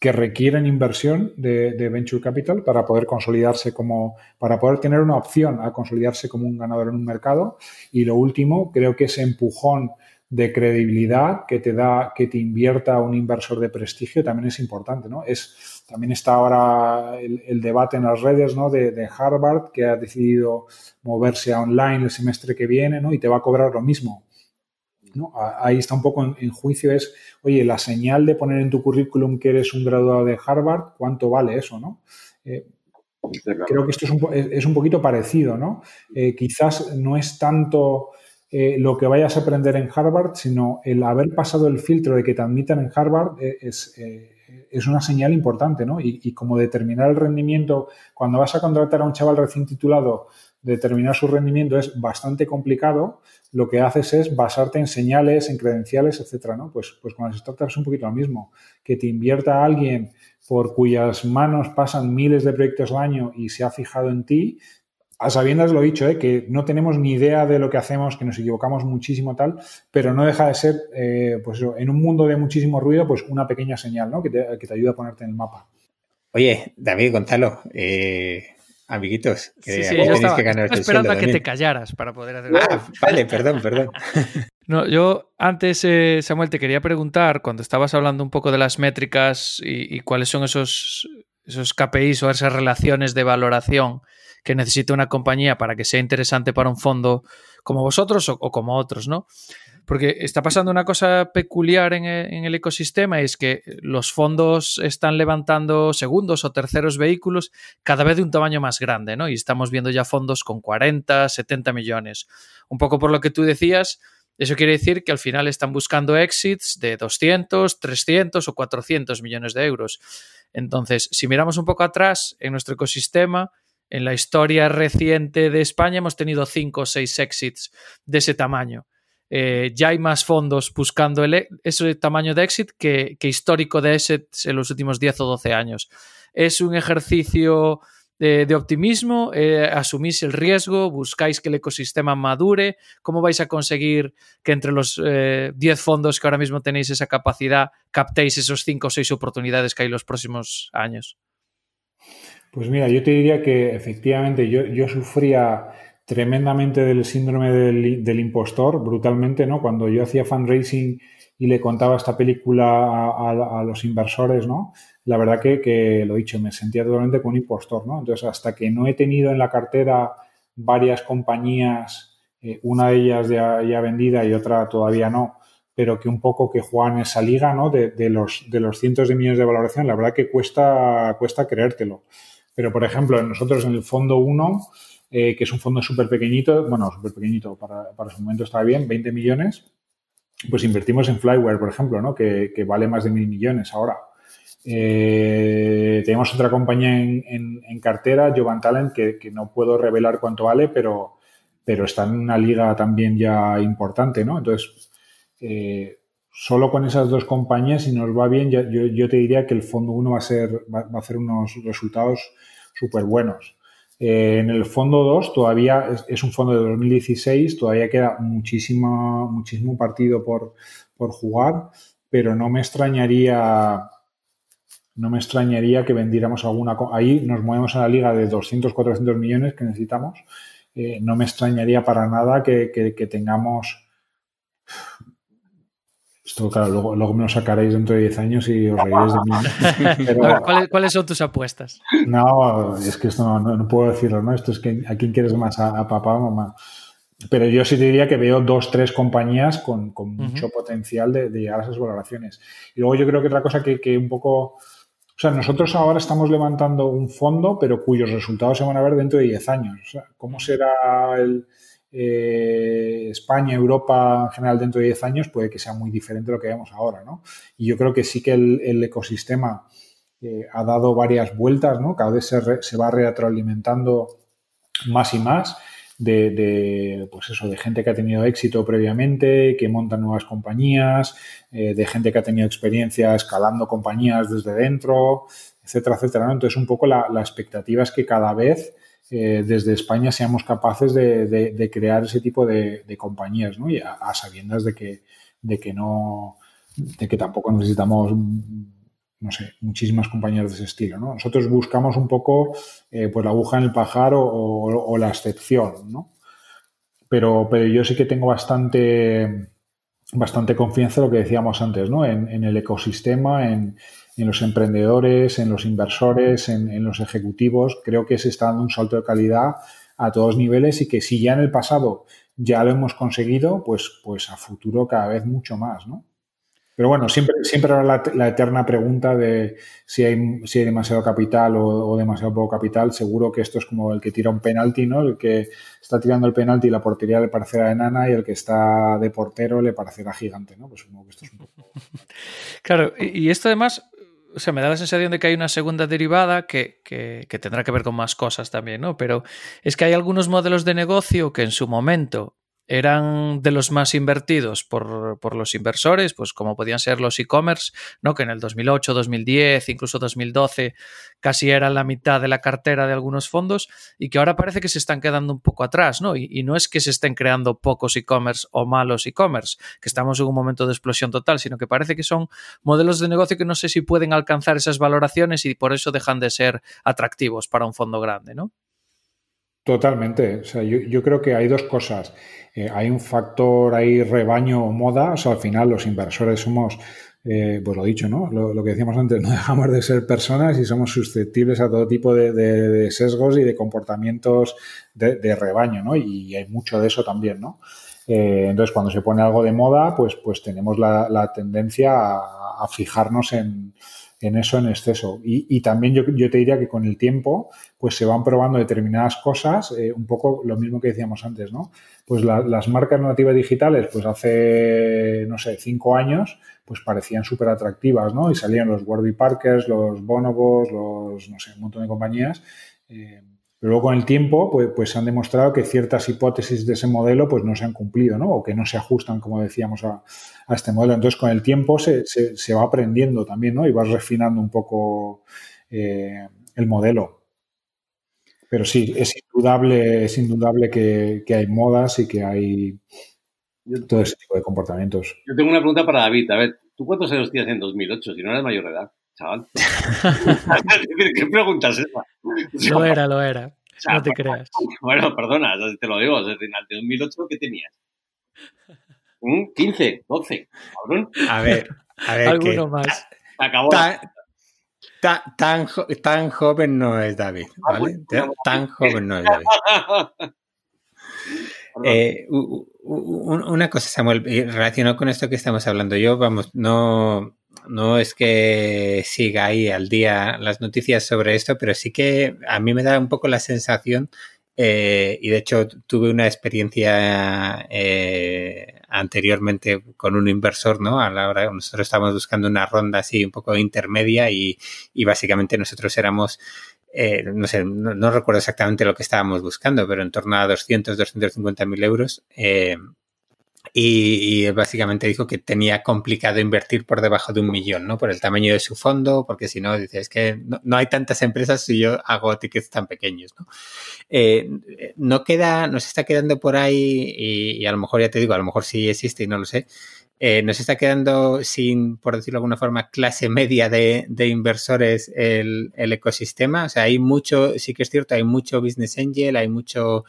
que requieren inversión de, venture capital para poder consolidarse como, para poder tener una opción a consolidarse como un ganador en un mercado. Y lo último, creo que ese empujón de credibilidad que te da, que te invierta un inversor de prestigio también es importante, ¿no? Es, también está ahora el, debate en las redes, ¿no? De, de, Harvard, que ha decidido moverse a online el semestre que viene, ¿no? Y te va a cobrar lo mismo. Ahí está un poco en, juicio, es, oye, la señal de poner en tu currículum que eres un graduado de Harvard, ¿cuánto vale eso, no? Eh, creo que esto es un, poquito parecido, ¿no? Eh, quizás no es tanto eh, lo que vayas a aprender en Harvard, sino el haber pasado el filtro de que te admitan en Harvard es, es una señal importante, ¿no? Y, y, como determinar el rendimiento, cuando vas a contratar a un chaval recién titulado, determinar su rendimiento es bastante complicado, lo que haces es basarte en señales, en credenciales, etcétera, ¿no? Pues, pues con las startups es un poquito lo mismo. Que te invierta alguien por cuyas manos pasan miles de proyectos al año y se ha fijado en ti, a sabiendas lo dicho, ¿eh? que no tenemos ni idea de lo que hacemos, que nos equivocamos muchísimo tal, pero no deja de ser, eh, pues en un mundo de muchísimo ruido, pues una pequeña señal, ¿no? Que te, que ayuda a ponerte en el mapa. Oye, David Gonzalo, eh, amiguitos. Que sí, yo estaba, esperando a que te callaras para poder hacer. Ah, vale, perdón, perdón. <laughs> No, yo antes, eh, Samuel, te quería preguntar, cuando estabas hablando un poco de las métricas y, cuáles son esos, esos KPIs o esas relaciones de valoración que necesita una compañía para que sea interesante para un fondo como vosotros o, o como otros, ¿no? Porque está pasando una cosa peculiar en el, ecosistema, es que los fondos están levantando segundos o terceros vehículos cada vez de un tamaño más grande, ¿no? Y estamos viendo ya fondos con 40, 70 millones. Un poco por lo que tú decías, eso quiere decir que al final están buscando exits de 200, 300 o 400 millones de euros. Entonces, si miramos un poco atrás en nuestro ecosistema, en la historia reciente de España hemos tenido 5 o 6 exits de ese tamaño. Eh, ya hay más fondos buscando e, ese tamaño de exit que, histórico de exits en los últimos 10 o 12 años. Es un ejercicio de, optimismo, eh, asumís el riesgo, buscáis que el ecosistema madure, ¿cómo vais a conseguir que entre los 10 eh, fondos que ahora mismo tenéis esa capacidad captéis esos 5 o 6 oportunidades que hay los próximos años? Pues mira, yo te diría que efectivamente yo, yo sufría tremendamente del síndrome del, impostor, brutalmente, ¿no? Cuando yo hacía fundraising y le contaba esta película a, los inversores, ¿no? La verdad que, que, lo dicho, me sentía totalmente como un impostor, ¿no? Entonces, hasta que no he tenido en la cartera varias compañías, eh, una de ellas ya, ya, vendida y otra todavía no, pero que un poco que juegan esa liga, ¿no? De, de, los, de los cientos de millones de valoración, la verdad que cuesta, cuesta creértelo. Pero, por ejemplo, nosotros en el fondo 1, eh, que es un fondo súper pequeñito, bueno, súper pequeñito, para, para su momento está bien, 20 millones, pues invertimos en Flyware, por ejemplo, ¿no? que, vale más de mil millones ahora. Eh, tenemos otra compañía en, cartera, Jovan Talent, que, no puedo revelar cuánto vale, pero, pero está en una liga también ya importante, ¿no? Entonces, eh, solo con esas dos compañías, si nos va bien, yo, yo te diría que el fondo 1 va a, ser, va a hacer unos resultados súper buenos. Eh, en el fondo 2 todavía es, un fondo de 2016, todavía queda muchísimo, muchísimo partido por, jugar, pero no me extrañaría no me extrañaría que vendiéramos alguna ahí nos movemos a la liga de 200 400 millones que necesitamos. Eh, no me extrañaría para nada que tengamos esto, claro, luego, luego, me lo sacaréis dentro de 10 años y os reiréis de mí. <laughs> ¿Cuáles, son tus apuestas? No, es que esto no, puedo decirlo, ¿no? Esto es que a quién quieres más, a, papá o mamá. Pero yo sí te diría que veo dos, tres compañías con, con mucho potencial de, llegar a esas valoraciones. Y luego yo creo que otra cosa que, que un poco... O sea, nosotros ahora estamos levantando un fondo, pero cuyos resultados se van a ver dentro de 10 años. O sea, ¿cómo será el, eh, España, Europa en general dentro de 10 años puede que sea muy diferente de lo que vemos ahora, ¿no? Y yo creo que sí que el, ecosistema eh, ha dado varias vueltas, ¿no? Cada vez se, va retroalimentando más y más de, pues eso, de gente que ha tenido éxito previamente, que monta nuevas compañías, eh, de gente que ha tenido experiencia escalando compañías desde dentro, etcétera, etcétera. Entonces, un poco la expectativa es que cada vez desde España seamos capaces de, crear ese tipo de, compañías, ¿no? Y a, sabiendas de que, de que no, de que tampoco necesitamos, no sé, muchísimas compañías de ese estilo, ¿no? Nosotros buscamos un poco, eh, pues la aguja en el pajar o, la excepción, ¿no? Pero, pero yo sí que tengo bastante, bastante confianza en lo que decíamos antes, ¿no? en el ecosistema, en, en los emprendedores, en los inversores, en, los ejecutivos. Creo que se está dando un salto de calidad a todos niveles y que si ya en el pasado ya lo hemos conseguido, pues, pues a futuro cada vez mucho más, ¿no? Pero bueno, siempre, siempre habrá la, eterna pregunta de si hay, si hay demasiado capital o, demasiado poco capital. Seguro que esto es como el que tira un penalti, ¿no? El que está tirando el penalti y la portería le parecerá enana y el que está de portero le parecerá gigante, ¿no? Pues supongo que esto es un poco... <laughs> Claro, y esto además o sea, me da la sensación de que hay una segunda derivada que, que, tendrá que ver con más cosas también, ¿no? Pero es que hay algunos modelos de negocio que en su momento eran de los más invertidos por, por los inversores, pues como podían ser los e-commerce, ¿no? que en el 2008, 2010, incluso 2012 casi eran la mitad de la cartera de algunos fondos y que ahora parece que se están quedando un poco atrás, ¿no? Y, y no es que se estén creando pocos e-commerce o malos e-commerce, que estamos en un momento de explosión total, sino que parece que son modelos de negocio que no sé si pueden alcanzar esas valoraciones y por eso dejan de ser atractivos para un fondo grande, ¿no? Totalmente. O sea, yo, creo que hay dos cosas. Eh, hay un factor ahí rebaño o moda. O sea, al final los inversores somos, eh, pues lo dicho, ¿no? Lo, que decíamos antes, <laughs> no dejamos de ser personas y somos susceptibles a todo tipo de, sesgos y de comportamientos de, rebaño, ¿no? Y hay mucho de eso también, ¿no? Eh, entonces, cuando se pone algo de moda, pues, pues tenemos la, tendencia a fijarnos en eso en exceso. Y, también yo, te diría que con el tiempo, pues se van probando determinadas cosas, eh, un poco lo mismo que decíamos antes, ¿no? Pues las marcas nativas digitales, pues hace, no sé, cinco años, pues parecían súper atractivas, ¿no? Y salían los Warby Parkers, los Bonobos, los, no sé, un montón de compañías. Eh, pero luego con el tiempo, pues, pues han demostrado que ciertas hipótesis de ese modelo pues no se han cumplido, ¿no? O que no se ajustan, como decíamos, a, este modelo. Entonces, con el tiempo se, se, va aprendiendo también, ¿no? Y vas refinando un poco eh, el modelo. Pero sí, es indudable, es indudable que, hay modas y que hay todo ese tipo de comportamientos. Yo tengo una pregunta para David. A ver, ¿tú cuántos años tienes en 2008? Si no eres mayor de edad chaval. <laughs> <laughs> ¿Qué preguntas es esa? Lo era, lo era. no te creas. <laughs> Bueno, perdona, te lo digo. Desde el 2008, ¿qué tenías? 15, 12, cabrón. A ver, a ver. Alguno más. Acabó. Tan, tan, joven no es David, Ah, ¿vale? Tan joven no es David. <laughs> Eh, una cosa, Samuel, eh, relacionado con esto que estamos hablando, yo, vamos, no, no es que siga ahí al día las noticias sobre esto, pero sí que a mí me da un poco la sensación, eh, y de hecho tuve una experiencia eh, anteriormente con un inversor, ¿no? A la hora, nosotros estábamos buscando una ronda así un poco intermedia y, y básicamente nosotros éramos eh, no sé, no, no, recuerdo exactamente lo que estábamos buscando, pero en torno a 200, 250 mil euros. Eh, y, básicamente dijo que tenía complicado invertir por debajo de un millón, ¿no? Por el tamaño de su fondo, porque si no, dice, es que no, no hay tantas empresas si yo hago tickets tan pequeños, ¿no? Eh, no queda, nos está quedando por ahí, y, y, a lo mejor ya te digo, a lo mejor sí existe y no lo sé, eh, nos está quedando sin, por decirlo de alguna forma, clase media de, de inversores el, el, ecosistema. O sea, hay mucho, sí que es cierto, hay mucho business angel, hay mucho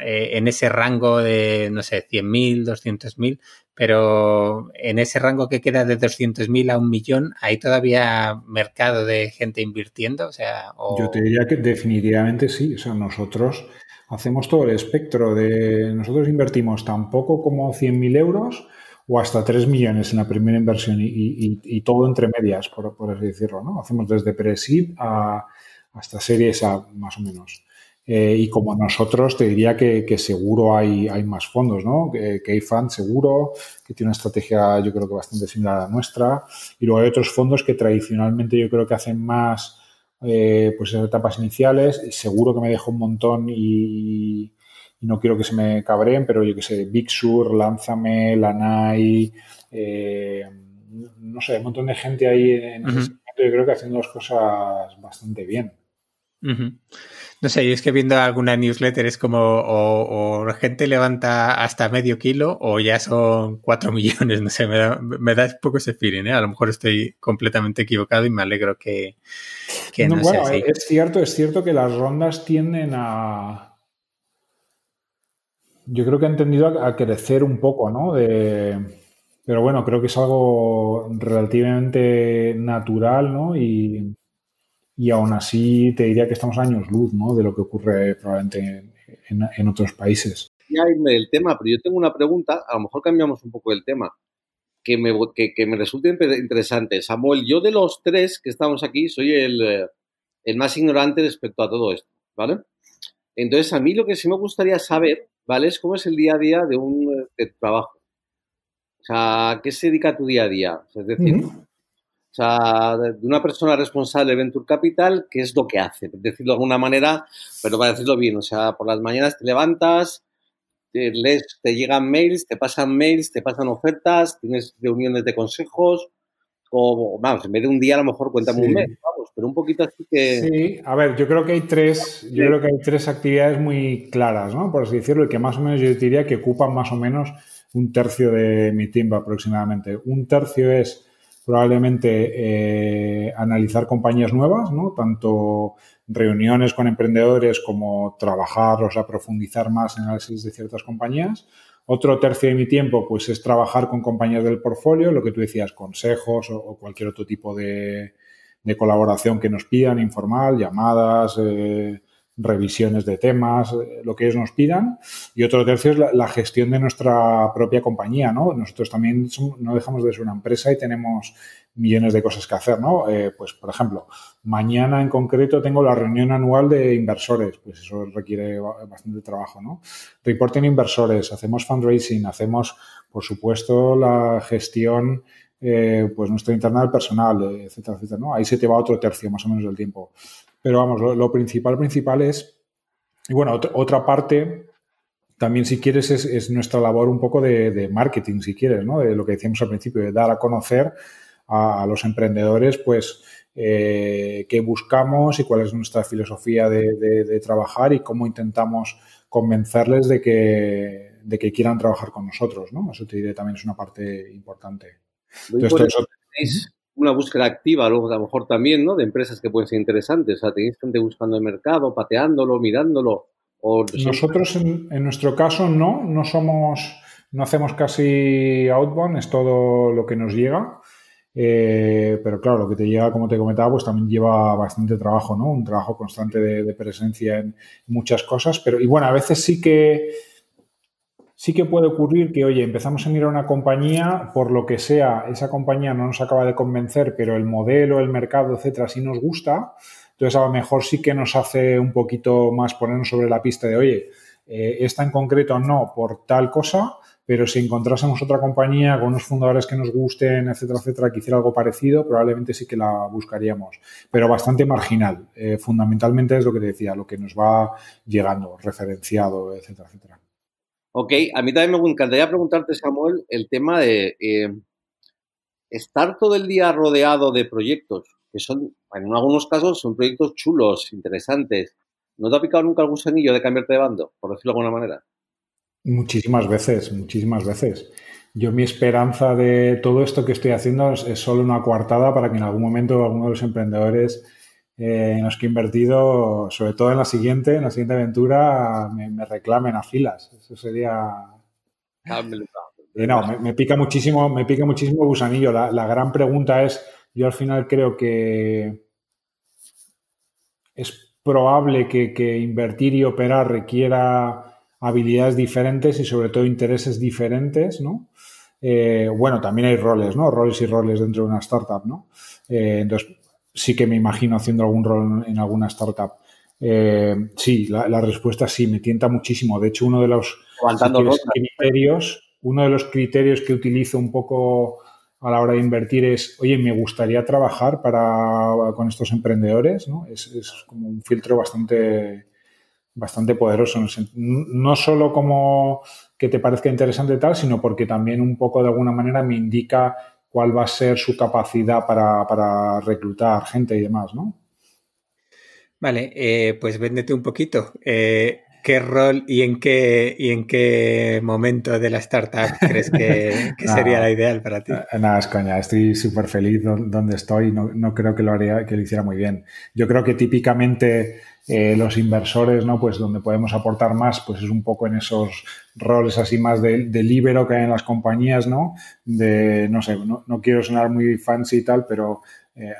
eh, en ese rango de, no sé, 100.000, 200.000, pero en ese rango que queda de 200.000 a un millón, ¿hay todavía mercado de gente invirtiendo? O sea, o... Yo te diría que definitivamente sí. O sea, nosotros hacemos todo el espectro de, nosotros invertimos tan poco como 100.000 euros o hasta 3 millones en la primera inversión y, todo entre medias, por, así decirlo, ¿no? Hacemos desde pre-seed a, hasta series A, más o menos. Eh, y como nosotros, te diría que, que seguro hay, hay, más fondos, ¿no? Que, que Fund seguro, que tiene una estrategia yo creo que bastante similar a la nuestra. Y luego hay otros fondos que tradicionalmente yo creo que hacen más, eh, pues esas etapas iniciales. Seguro que me dejo un montón y, y no quiero que se me cabreen, pero yo que sé, Big Sur, Lánzame, Lanai, eh, no sé, un montón de gente ahí en ese uh -huh. segmento, yo creo que haciendo las cosas bastante bien. Uh -huh. No sé, yo es que viendo alguna newsletter es como o, o, la gente levanta hasta medio kilo o ya son cuatro <laughs> millones, no sé, me da, me da un poco ese feeling, ¿eh? A lo mejor estoy completamente equivocado y me alegro que, que no, no bueno, sea así. Es cierto, es cierto que las rondas tienden a, yo creo que ha tendido a, a, crecer un poco, ¿no? De, pero bueno, creo que es algo relativamente natural, ¿no? Y, y, aún así te diría que estamos a años luz, ¿no? De lo que ocurre probablemente en, en otros países. Ya irme del tema, pero yo tengo una pregunta, a lo mejor cambiamos un poco el tema, que me, que, que me resulta interesante. Samuel, yo de los tres que estamos aquí soy el, el más ignorante respecto a todo esto, ¿vale? Entonces, a mí lo que sí me gustaría saber, ¿vale? Es cómo es el día a día de un de trabajo. O sea, ¿a qué se dedica tu día a día? Es decir, uh -huh. O sea, de una persona responsable de Venture Capital, ¿qué es lo que hace? Por decirlo de alguna manera, pero para decirlo bien, o sea, por las mañanas te levantas, te, lees, te llegan mails, te pasan mails, te pasan ofertas, tienes reuniones de consejos, o vamos, en vez de un día a lo mejor cuéntame sí. un mes, vamos, pero un poquito así que... Sí, a ver, yo creo que hay tres, yo sí. creo que hay tres actividades muy claras, ¿no? Por así decirlo, y que más o menos yo diría que ocupan más o menos un tercio de mi tiempo aproximadamente. Un tercio es probablemente eh, analizar compañías nuevas, ¿no? Tanto reuniones con emprendedores como trabajar, o profundizar más en análisis de ciertas compañías. Otro tercio de mi tiempo, pues, es trabajar con compañías del portfolio, lo que tú decías, consejos o, o cualquier otro tipo de, de, colaboración que nos pidan, informal, llamadas, eh, revisiones de temas, eh, lo que ellos nos pidan. Y otro tercio es la, gestión de nuestra propia compañía, ¿no? Nosotros también no dejamos de ser una empresa y tenemos millones de cosas que hacer, ¿no? Eh, pues, por ejemplo, mañana en concreto tengo la reunión anual de inversores, pues eso requiere bastante trabajo, ¿no? Reporting inversores, hacemos fundraising, hacemos, por supuesto, la gestión, eh, pues nuestra interna personal, etcétera, etcétera, ¿no? Ahí se te va otro tercio más o menos del tiempo. Pero vamos, lo, lo principal, principal es, y bueno, otra, otra parte también si quieres es, es nuestra labor un poco de, de, marketing, si quieres, ¿no? De lo que decíamos al principio, de dar a conocer a, a los emprendedores, pues, eh, qué buscamos y cuál es nuestra filosofía de, de, de, trabajar y cómo intentamos convencerles de que, de que quieran trabajar con nosotros, ¿no? Eso te diré también es una parte importante. Entonces, todo eso... tenéis una búsqueda activa, luego a lo mejor también, ¿no? De empresas que pueden ser interesantes. O sea, tenéis gente buscando el mercado, pateándolo, mirándolo. O... Nosotros, en, nuestro caso, no, no somos no hacemos casi outbound, es todo lo que nos llega. Eh, pero claro, lo que te llega, como te comentaba, pues también lleva bastante trabajo, ¿no? Un trabajo constante de, presencia en muchas cosas. Pero, y bueno, a veces sí que sí que puede ocurrir que, oye, empezamos a mirar una compañía, por lo que sea, esa compañía no nos acaba de convencer, pero el modelo, el mercado, etcétera, sí nos gusta. Entonces, a lo mejor sí que nos hace un poquito más ponernos sobre la pista de, oye, eh, esta en concreto no por tal cosa, pero si encontrásemos otra compañía con unos fundadores que nos gusten, etcétera, etcétera, que hiciera algo parecido, probablemente sí que la buscaríamos, pero bastante marginal. Eh, fundamentalmente es lo que te decía, lo que nos va llegando, referenciado, etcétera, etcétera. Ok, a mí también me encantaría preguntarte, Samuel, el tema de eh, estar todo el día rodeado de proyectos, que son, en algunos casos, son proyectos chulos, interesantes. ¿No te ha picado nunca el gusanillo de cambiarte de bando, por decirlo de alguna manera? Muchísimas veces, muchísimas veces. Yo mi esperanza de todo esto que estoy haciendo es, solo una coartada para que en algún momento alguno de los emprendedores eh, en los que he invertido, sobre todo en la siguiente, en la siguiente aventura, me, reclamen a filas. Eso sería... no, me, pica muchísimo, me pica muchísimo gusanillo. La, gran pregunta es, yo al final creo que es probable que, invertir y operar requiera habilidades diferentes y sobre todo intereses diferentes, ¿no? Eh, bueno, también hay roles, ¿no? Roles y roles dentro de una startup, ¿no? Eh, entonces, sí que me imagino haciendo algún rol en alguna startup. Eh, sí, la, respuesta sí, me tienta muchísimo. De hecho, uno de los criterios, uno de los criterios que utilizo un poco a la hora de invertir es, oye, me gustaría trabajar para, con estos emprendedores, ¿no? Es, como un filtro bastante, bastante poderoso. No solo como que te parezca interesante tal, sino porque también un poco de alguna manera me indica cuál va a ser su capacidad para, reclutar gente y demás, ¿no? Vale, eh, pues véndete un poquito. Eh, ¿Qué rol y en qué, y en qué momento de la startup <laughs> crees que, sería la ideal para ti? Eh, nada, es coña. Estoy súper feliz donde estoy. No, no, creo que lo haría, que lo hiciera muy bien. Yo creo que típicamente eh, los inversores, ¿no? Pues donde podemos aportar más, pues es un poco en esos roles así más de, de libero que hay en las compañías, ¿no? De, no sé, no, quiero sonar muy fancy y tal, pero eh,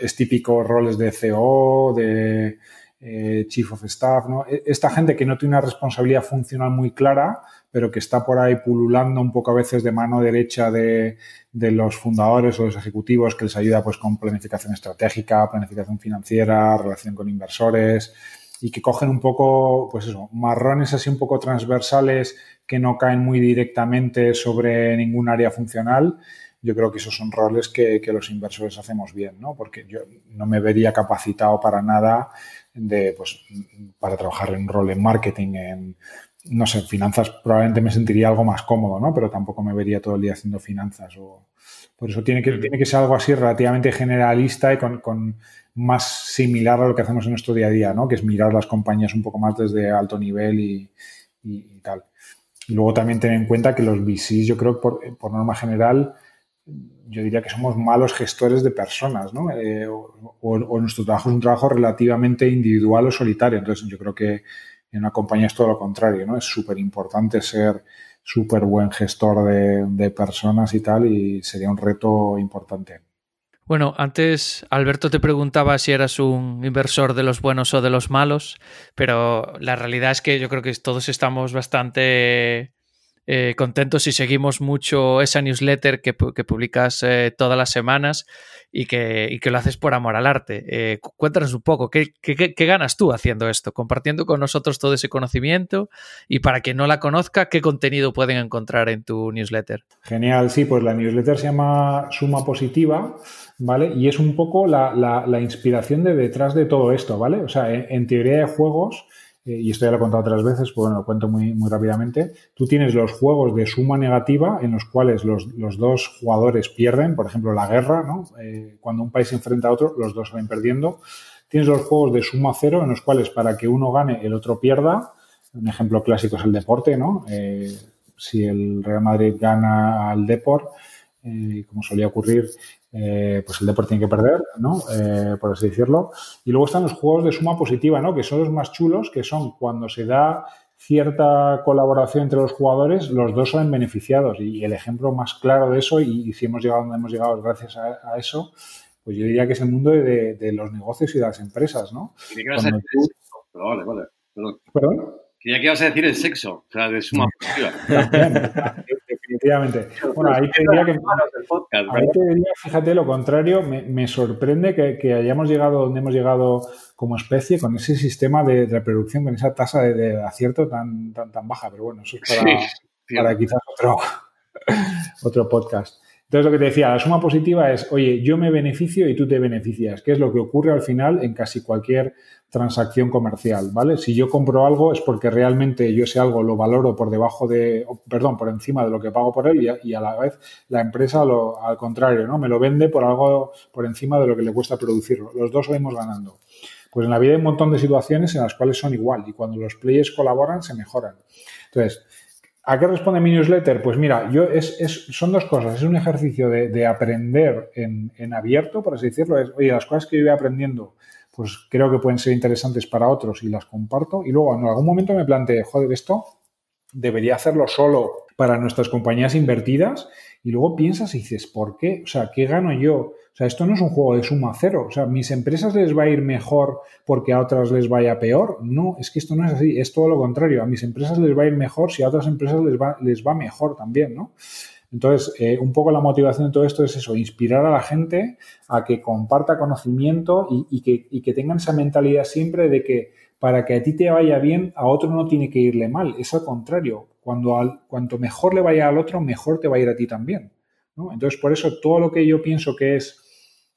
es típico roles de CEO, de eh, Chief of Staff. E, esta gente que no tiene una responsabilidad funcional muy clara, pero que está por ahí pululando un poco a veces de mano derecha de, los fundadores o los ejecutivos que les ayuda pues con planificación estratégica, planificación financiera, relación con inversores y que cogen un poco, pues eso, marrones así un poco transversales que no caen muy directamente sobre ningún área funcional. Yo creo que esos son roles que, que los inversores hacemos bien, ¿no? Porque yo no me vería capacitado para nada de, pues, para trabajar en un rol en marketing, en no sé, finanzas probablemente me sentiría algo más cómodo, ¿no? Pero tampoco me vería todo el día haciendo finanzas. O... Por eso tiene que, tiene que ser algo así relativamente generalista y con, más similar a lo que hacemos en nuestro día a día, ¿no? Que es mirar las compañías un poco más desde alto nivel y, tal. Y luego también tener en cuenta que los VCs, yo creo, por, por norma general, yo diría que somos malos gestores de personas, ¿no? Eh, o, o, nuestro trabajo es un trabajo relativamente individual o solitario. Entonces, yo creo que en una compañía es todo lo contrario, ¿no? Es súper importante ser súper buen gestor de, personas y tal, y sería un reto importante. Bueno, antes Alberto te preguntaba si eras un inversor de los buenos o de los malos, pero la realidad es que yo creo que todos estamos bastante eh, contentos y seguimos mucho esa newsletter que, publicas eh, todas las semanas y que, lo haces por amor al arte. Eh, cuéntanos un poco, ¿qué, ¿qué, ganas tú haciendo esto? Compartiendo con nosotros todo ese conocimiento y para quien no la conozca, ¿qué contenido pueden encontrar en tu newsletter? Genial, sí, pues la newsletter se llama Suma Positiva, ¿vale? Y es un poco la, inspiración de detrás de todo esto, ¿vale? O sea, en teoría de juegos eh, y esto ya lo he contado otras veces, pues bueno, lo cuento muy, muy rápidamente. Tú tienes los juegos de suma negativa en los cuales los, los dos jugadores pierden, por ejemplo, la guerra, ¿no? Eh, cuando un país se enfrenta a otro, los dos salen perdiendo. Tienes los juegos de suma cero en los cuales para que uno gane, el otro pierda. Un ejemplo clásico es el deporte, ¿no? Eh, si el Real Madrid gana al Deport, como solía ocurrir, eh, pues el deporte tiene que perder, ¿no? Eh, por así decirlo. Y luego están los juegos de suma positiva, ¿no? Que son los más chulos, que son cuando se da cierta colaboración entre los jugadores, los dos salen beneficiados. Y el ejemplo más claro de eso, y, si hemos llegado donde hemos llegado gracias a, eso, pues yo diría que es el mundo de, los negocios y de las empresas, ¿no? vale, vale. ¿Perdón? Quería que ibas a decir el sexo, o sea, de suma <laughs> positiva. Definitivamente. Bueno, ahí te diría que. ahí te diría, fíjate, lo contrario, me, sorprende que, hayamos llegado donde hemos llegado como especie con ese sistema de, reproducción, con esa tasa de, acierto tan, tan, tan baja. Pero bueno, eso es para, para quizás otro, <laughs> otro podcast. Entonces, lo que te decía, la suma positiva es, oye, yo me beneficio y tú te beneficias, que es lo que ocurre al final en casi cualquier transacción comercial, ¿vale? Si yo compro algo es porque realmente yo ese algo lo valoro por debajo de, perdón, por encima de lo que pago por él y a, la vez la empresa lo, al contrario, ¿no? Me lo vende por algo por encima de lo que le cuesta producirlo. Los dos salimos ganando. Pues en la vida hay un montón de situaciones en las cuales son igual y cuando los players colaboran se mejoran. Entonces, ¿A qué responde mi newsletter? Pues mira, yo es, son dos cosas. Es un ejercicio de, aprender en, abierto, por así decirlo. Es, oye, las cosas que yo voy aprendiendo, pues creo que pueden ser interesantes para otros y las comparto. Y luego en algún momento me planteé, joder, esto debería hacerlo solo para nuestras compañías invertidas. Y luego piensas y dices, ¿por qué? O sea, ¿qué gano yo? O sea, esto no es un juego de suma cero. O sea, ¿mis empresas les va a ir mejor porque a otras les vaya peor? No, es que esto no es así, es todo lo contrario. A mis empresas les va a ir mejor si a otras empresas les va, les va mejor también, ¿no? Entonces, eh, un poco la motivación de todo esto es eso, inspirar a la gente a que comparta conocimiento y, que, y que tengan esa mentalidad siempre de que para que a ti te vaya bien, a otro no tiene que irle mal. Es al contrario. Cuando al, cuanto mejor le vaya al otro, mejor te va a ir a ti también. Entonces, por eso todo lo que yo pienso que es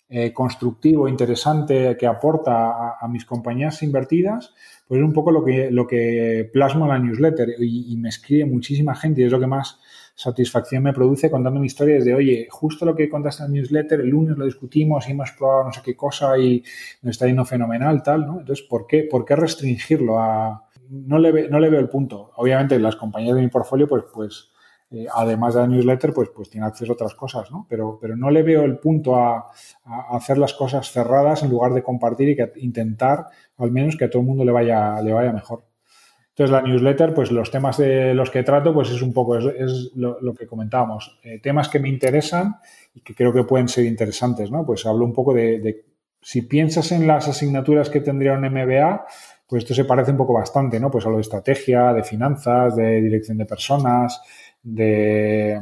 eh, constructivo, interesante, que aporta a, mis compañías invertidas, pues es un poco lo que, lo que plasmo en la newsletter y, me escribe muchísima gente y es lo que más satisfacción me produce contándome historias de, oye, justo lo que contaste en la newsletter, el lunes lo discutimos y hemos probado no sé qué cosa y nos está yendo fenomenal, tal, ¿no? Entonces, ¿por qué, por qué restringirlo a... No le, no le veo el punto. Obviamente, las compañías de mi portfolio, pues, pues eh, además de la newsletter, pues, pues tiene acceso a otras cosas, ¿no? Pero, pero no le veo el punto a, hacer las cosas cerradas en lugar de compartir y que intentar al menos que a todo el mundo le vaya, le vaya mejor. Entonces, la newsletter, pues los temas de los que trato, pues es un poco, es, lo, que comentábamos, eh, temas que me interesan y que creo que pueden ser interesantes, ¿no? Pues hablo un poco de, de, si piensas en las asignaturas que tendría un MBA, pues esto se parece un poco bastante, ¿no? Pues hablo de estrategia, de finanzas, de dirección de personas, de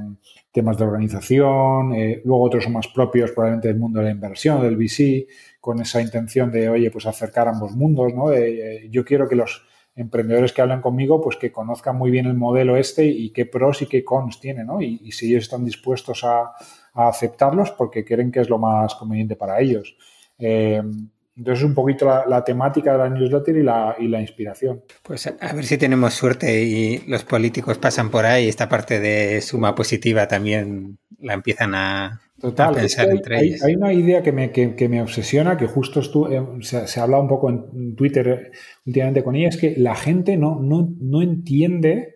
temas de organización, eh, luego otros son más propios probablemente del mundo de la inversión, del VC, con esa intención de, oye, pues acercar ambos mundos, ¿no? Eh, yo quiero que los emprendedores que hablan conmigo, pues que conozcan muy bien el modelo este y qué pros y qué cons tiene, ¿no? Y, si ellos están dispuestos a, aceptarlos porque creen que es lo más conveniente para ellos. Eh, entonces, un poquito la, temática de la newsletter y la, y la inspiración. Pues a ver si tenemos suerte y los políticos pasan por ahí. Esta parte de suma positiva también la empiezan a, pensar entre hay, una idea que me, que, me obsesiona, que justo eh, se, se, ha hablado un poco en Twitter últimamente con ella, es que la gente no, no, no entiende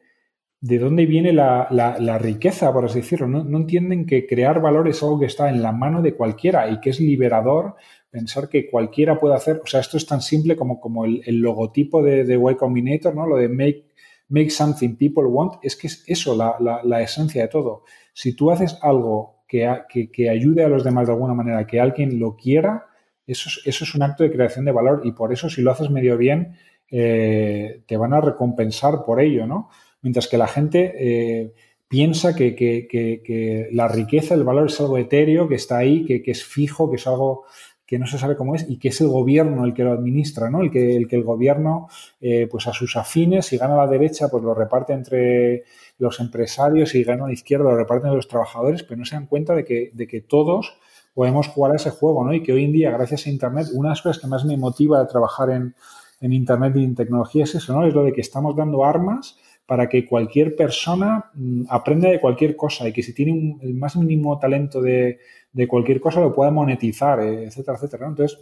de dónde viene la, la, riqueza, por así decirlo. No, no, entienden que crear valor es algo que está en la mano de cualquiera y que es liberador pensar que cualquiera puede hacer, o sea, esto es tan simple como, como el, logotipo de, de, Y Combinator, ¿no? Lo de make, make something people want, es que es eso la, esencia de todo. Si tú haces algo que, ayude a los demás de alguna manera, que alguien lo quiera, eso es, un acto de creación de valor y por eso si lo haces medio bien, eh, te van a recompensar por ello, ¿no? Mientras que la gente eh, piensa que, la riqueza, el valor es algo etéreo, que está ahí, que, es fijo, que es algo que no se sabe cómo es y que es el gobierno el que lo administra, ¿no? El que el, gobierno, eh, pues a sus afines, si gana la derecha, pues lo reparte entre los empresarios y gana a la izquierda, lo reparte entre los trabajadores, pero no se dan cuenta de que, de que todos podemos jugar a ese juego, ¿no? Y que hoy en día, gracias a Internet, una de las cosas que más me motiva a trabajar en, en Internet y en tecnología es eso, ¿no? Es lo de que estamos dando armas para que cualquier persona mm, aprenda de cualquier cosa y que si tiene el más mínimo talento de, cualquier cosa lo pueda monetizar, eh, etcétera, etcétera. Entonces,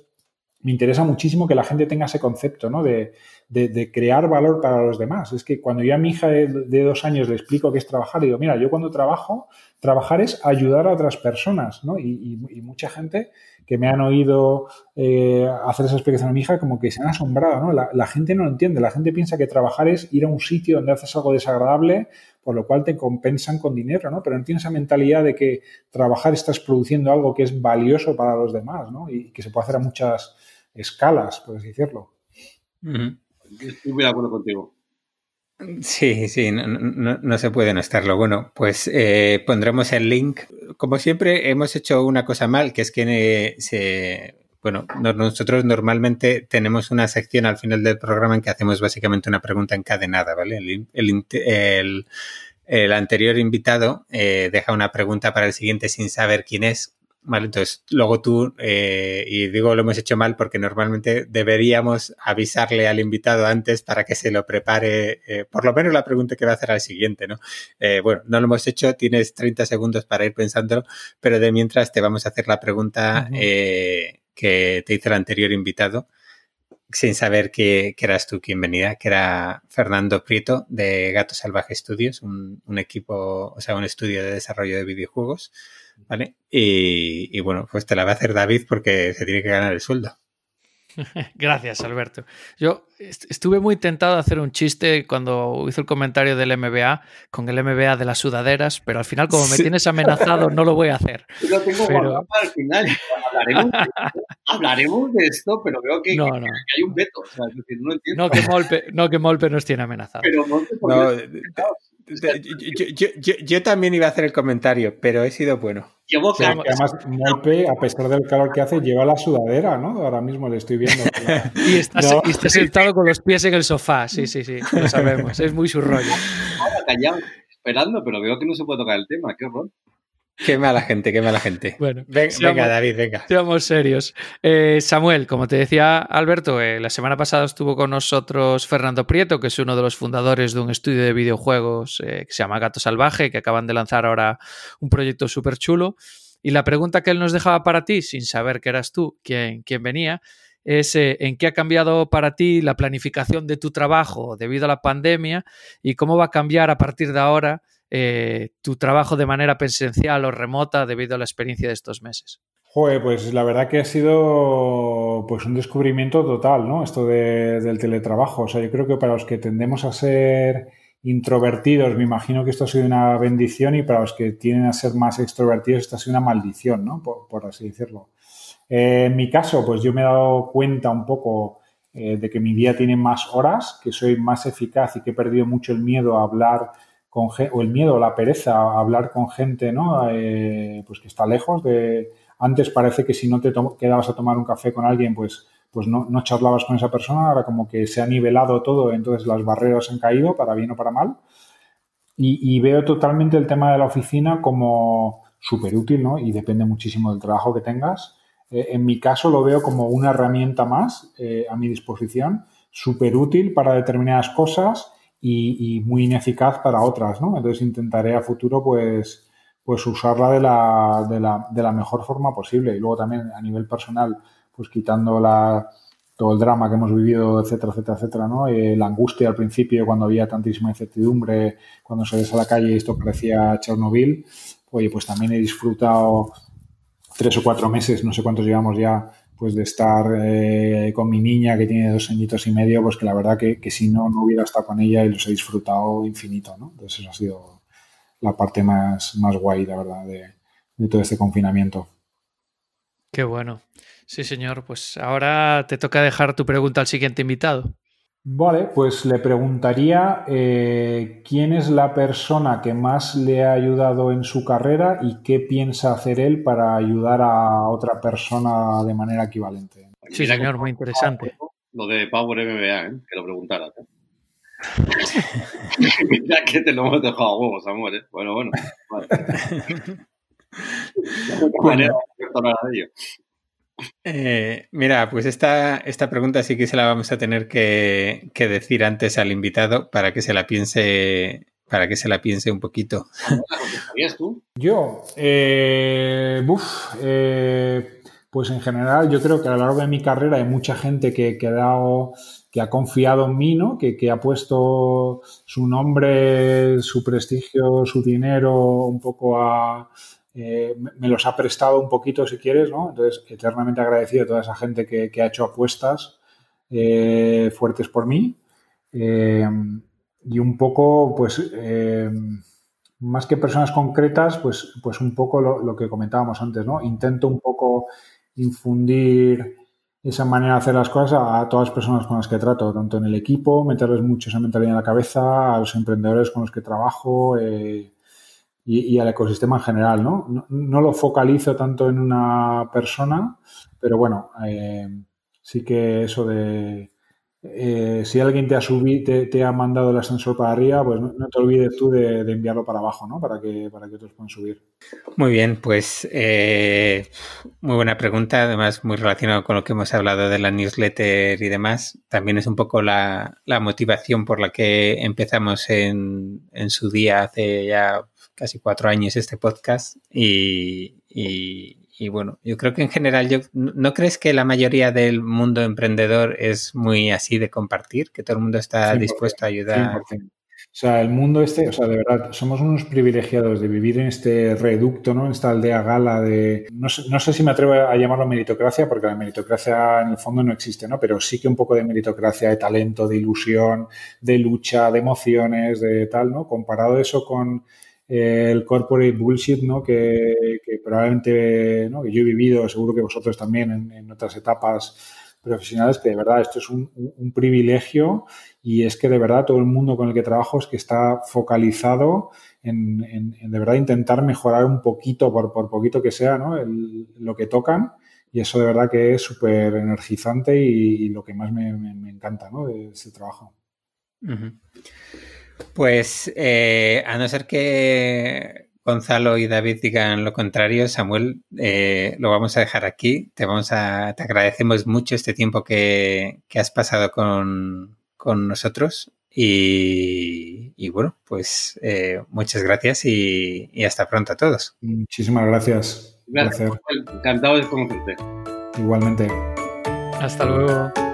me interesa muchísimo que la gente tenga ese concepto, ¿no? De, crear valor para los demás. Es que cuando yo a mi hija de, dos años le explico qué es trabajar, digo, mira, yo cuando trabajo, trabajar es ayudar a otras personas, ¿no? Y, mucha gente que me han oído eh, hacer esa explicación a mi hija como que se han asombrado, ¿no? La, la, gente no lo entiende, la gente piensa que trabajar es ir a un sitio donde haces algo desagradable, por lo cual te compensan con dinero, ¿no? Pero no tienes esa mentalidad de que trabajar estás produciendo algo que es valioso para los demás, ¿no? Y que se puede hacer a muchas escalas, por así decirlo. Estoy muy de acuerdo contigo. Sí, sí, no, se puede no estarlo. Bueno, pues eh, pondremos el link. Como siempre, hemos hecho una cosa mal, que es que eh, se, bueno, nosotros normalmente tenemos una sección al final del programa en que hacemos básicamente una pregunta encadenada, ¿vale? El, anterior invitado eh, deja una pregunta para el siguiente sin saber quién es, Vale, entonces luego tú, eh, y digo lo hemos hecho mal porque normalmente deberíamos avisarle al invitado antes para que se lo prepare, eh, por lo menos la pregunta que va a hacer al siguiente, ¿no? Eh, bueno, no lo hemos hecho, tienes 30 segundos para ir pensándolo, pero de mientras te vamos a hacer la pregunta que te hizo el anterior invitado sin saber que, eras tú quien venía, que era Fernando Prieto de Gato Salvaje Studios, un, un equipo, o sea, un estudio de desarrollo de videojuegos. ¿Vale? Y, bueno, pues te la va a hacer David porque se tiene que ganar el sueldo. <laughs> Gracias, Alberto. Yo estuve muy tentado de hacer un chiste cuando hizo el comentario del MBA con el MBA de las sudaderas, pero al final, como me tienes amenazado, no lo voy a hacer. Yo <laughs> lo tengo pero... al final. Hablaremos de, esto, pero veo que, hay un veto. O sea, no, entiendo. no, que Molpe, no, que Molpe nos tiene amenazado. Pero Molpe, no, yo, también iba a hacer el comentario, pero he sido bueno. además, Molpe, a pesar del calor que hace, lleva la sudadera, ¿no? Ahora mismo le estoy viendo. <laughs> y, está, sentado con los pies en el sofá, sí, sí, sí, lo sabemos. Es muy su rollo. callado, esperando, pero veo que no se puede tocar el tema, qué horror. Qué mala gente, qué mala gente. Bueno, venga, David, venga. Seamos serios. Eh, Samuel, como te decía Alberto, eh, la semana pasada estuvo con nosotros Fernando Prieto, que es uno de los fundadores de un estudio de videojuegos eh, que se llama Gato Salvaje, que acaban de lanzar ahora un proyecto súper chulo. Y la pregunta que él nos dejaba para ti, sin saber que eras tú quien, quien venía, es en qué ha cambiado para ti la planificación de tu trabajo debido a la pandemia y cómo va a cambiar a partir de ahora eh, tu trabajo de manera presencial o remota debido a la experiencia de estos meses? Joder, pues la verdad que ha sido pues un descubrimiento total, ¿no? Esto del teletrabajo. O sea, yo creo que para los que tendemos a ser introvertidos, me imagino que esto ha sido una bendición y para los que tienen a ser más extrovertidos, esto ha sido una maldición, ¿no? Por, así decirlo. Eh, en mi caso, pues yo me he dado cuenta un poco eh, de que mi día tiene más horas, que soy más eficaz y que he perdido mucho el miedo a hablar o el miedo la pereza a hablar con gente ¿no? Eh, pues que está lejos de antes parece que si no te quedabas a tomar un café con alguien pues pues no, no, charlabas con esa persona, ahora como que se ha nivelado todo, entonces las barreras han caído para bien o para mal. Y, veo totalmente el tema de la oficina como súper útil, ¿no? Y depende muchísimo del trabajo que tengas. Eh, en mi caso lo veo como una herramienta más eh, a mi disposición, súper útil para determinadas cosas y, muy ineficaz para otras, ¿no? Entonces intentaré a futuro, pues, pues usarla de la, de, la, de la mejor forma posible. Y luego también a nivel personal, pues quitando la, todo el drama que hemos vivido, etcétera, etcétera, etcétera, ¿no? Eh, la angustia al principio, cuando había tantísima incertidumbre, cuando salías a la calle y esto parecía Chernobyl, oye, pues también he disfrutado tres o cuatro meses, no sé cuántos llevamos ya, pues de estar eh, con mi niña que tiene dos añitos y medio, pues que la verdad que, si no, no hubiera estado con ella y los he disfrutado infinito, ¿no? Entonces eso ha sido la parte más, más guay, la verdad, de, de todo este confinamiento. Qué bueno. Sí, señor. Pues ahora te toca dejar tu pregunta al siguiente invitado. Vale, pues le preguntaría eh, quién es la persona que más le ha ayudado en su carrera y qué piensa hacer él para ayudar a otra persona de manera equivalente. Sí, señor, muy interesante. Lo de Power MBA, ¿eh? que lo preguntaras. <laughs> ¿eh? ya que te lo hemos dejado a huevos, amor. ¿eh? Bueno, bueno. Vale. <laughs> bueno. Eh, mira, pues esta, esta pregunta sí que se la vamos a tener que, decir antes al invitado para que se la piense para que se la piense un poquito. <laughs> ¿Sabías tú? Yo, eh, eh, Pues en general yo creo que a lo largo de mi carrera hay mucha gente que, que ha dado que ha confiado en mí, ¿no? Que, que, ha puesto su nombre, su prestigio, su dinero un poco a... Eh, me los ha prestado un poquito, si quieres, ¿no? Entonces, eternamente agradecido a toda esa gente que, que ha hecho apuestas eh, fuertes por mí. Eh, y un poco, pues, más que personas concretas, pues, pues un poco lo, lo, que comentábamos antes, ¿no? Intento un poco infundir esa manera de hacer las cosas a, todas las personas con las que trato, tanto en el equipo, meterles mucho esa mentalidad en la cabeza, a los emprendedores con los que trabajo y, al ecosistema en general, ¿no? ¿no? lo focalizo tanto en una persona, pero bueno, eh, sí que eso de eh, si alguien te ha subido, te, ha mandado el ascensor para arriba, pues no, te olvides tú de, de, enviarlo para abajo, ¿no? Para que, para que otros puedan subir. Muy bien, pues eh, muy buena pregunta, además muy relacionado con lo que hemos hablado de la newsletter y demás. También es un poco la, la motivación por la que empezamos en, en, su día hace ya casi cuatro años este podcast y, y y bueno, yo creo que en general, yo, ¿no crees que la mayoría del mundo emprendedor es muy así de compartir? Que todo el mundo está 100%, dispuesto a ayudar. 100%. O sea, el mundo este, o sea, de verdad, somos unos privilegiados de vivir en este reducto, ¿no? En esta aldea gala de... No sé, no sé si me atrevo a llamarlo meritocracia, porque la meritocracia en el fondo no existe, ¿no? Pero sí que un poco de meritocracia, de talento, de ilusión, de lucha, de emociones, de tal, ¿no? Comparado eso con eh, el corporate bullshit, ¿no? Que, que probablemente, ¿no? Que yo he vivido, seguro que vosotros también en, en otras etapas profesionales, que de verdad esto es un, un, privilegio y es que de verdad todo el mundo con el que trabajo es que está focalizado en, en, en de verdad intentar mejorar un poquito, por, por poquito que sea, ¿no? El, lo que tocan y eso de verdad que es súper energizante y, y, lo que más me, me, me encanta, ¿no? De ese trabajo. Uh -huh. Pues eh, a no ser que Gonzalo y David digan lo contrario, Samuel, eh, lo vamos a dejar aquí. Te, vamos a, te agradecemos mucho este tiempo que, que has pasado con, con nosotros. Y, y, bueno, pues eh, muchas gracias y, y, hasta pronto a todos. Muchísimas gracias. Gracias. Encantado de conocerte. Igualmente. Hasta luego.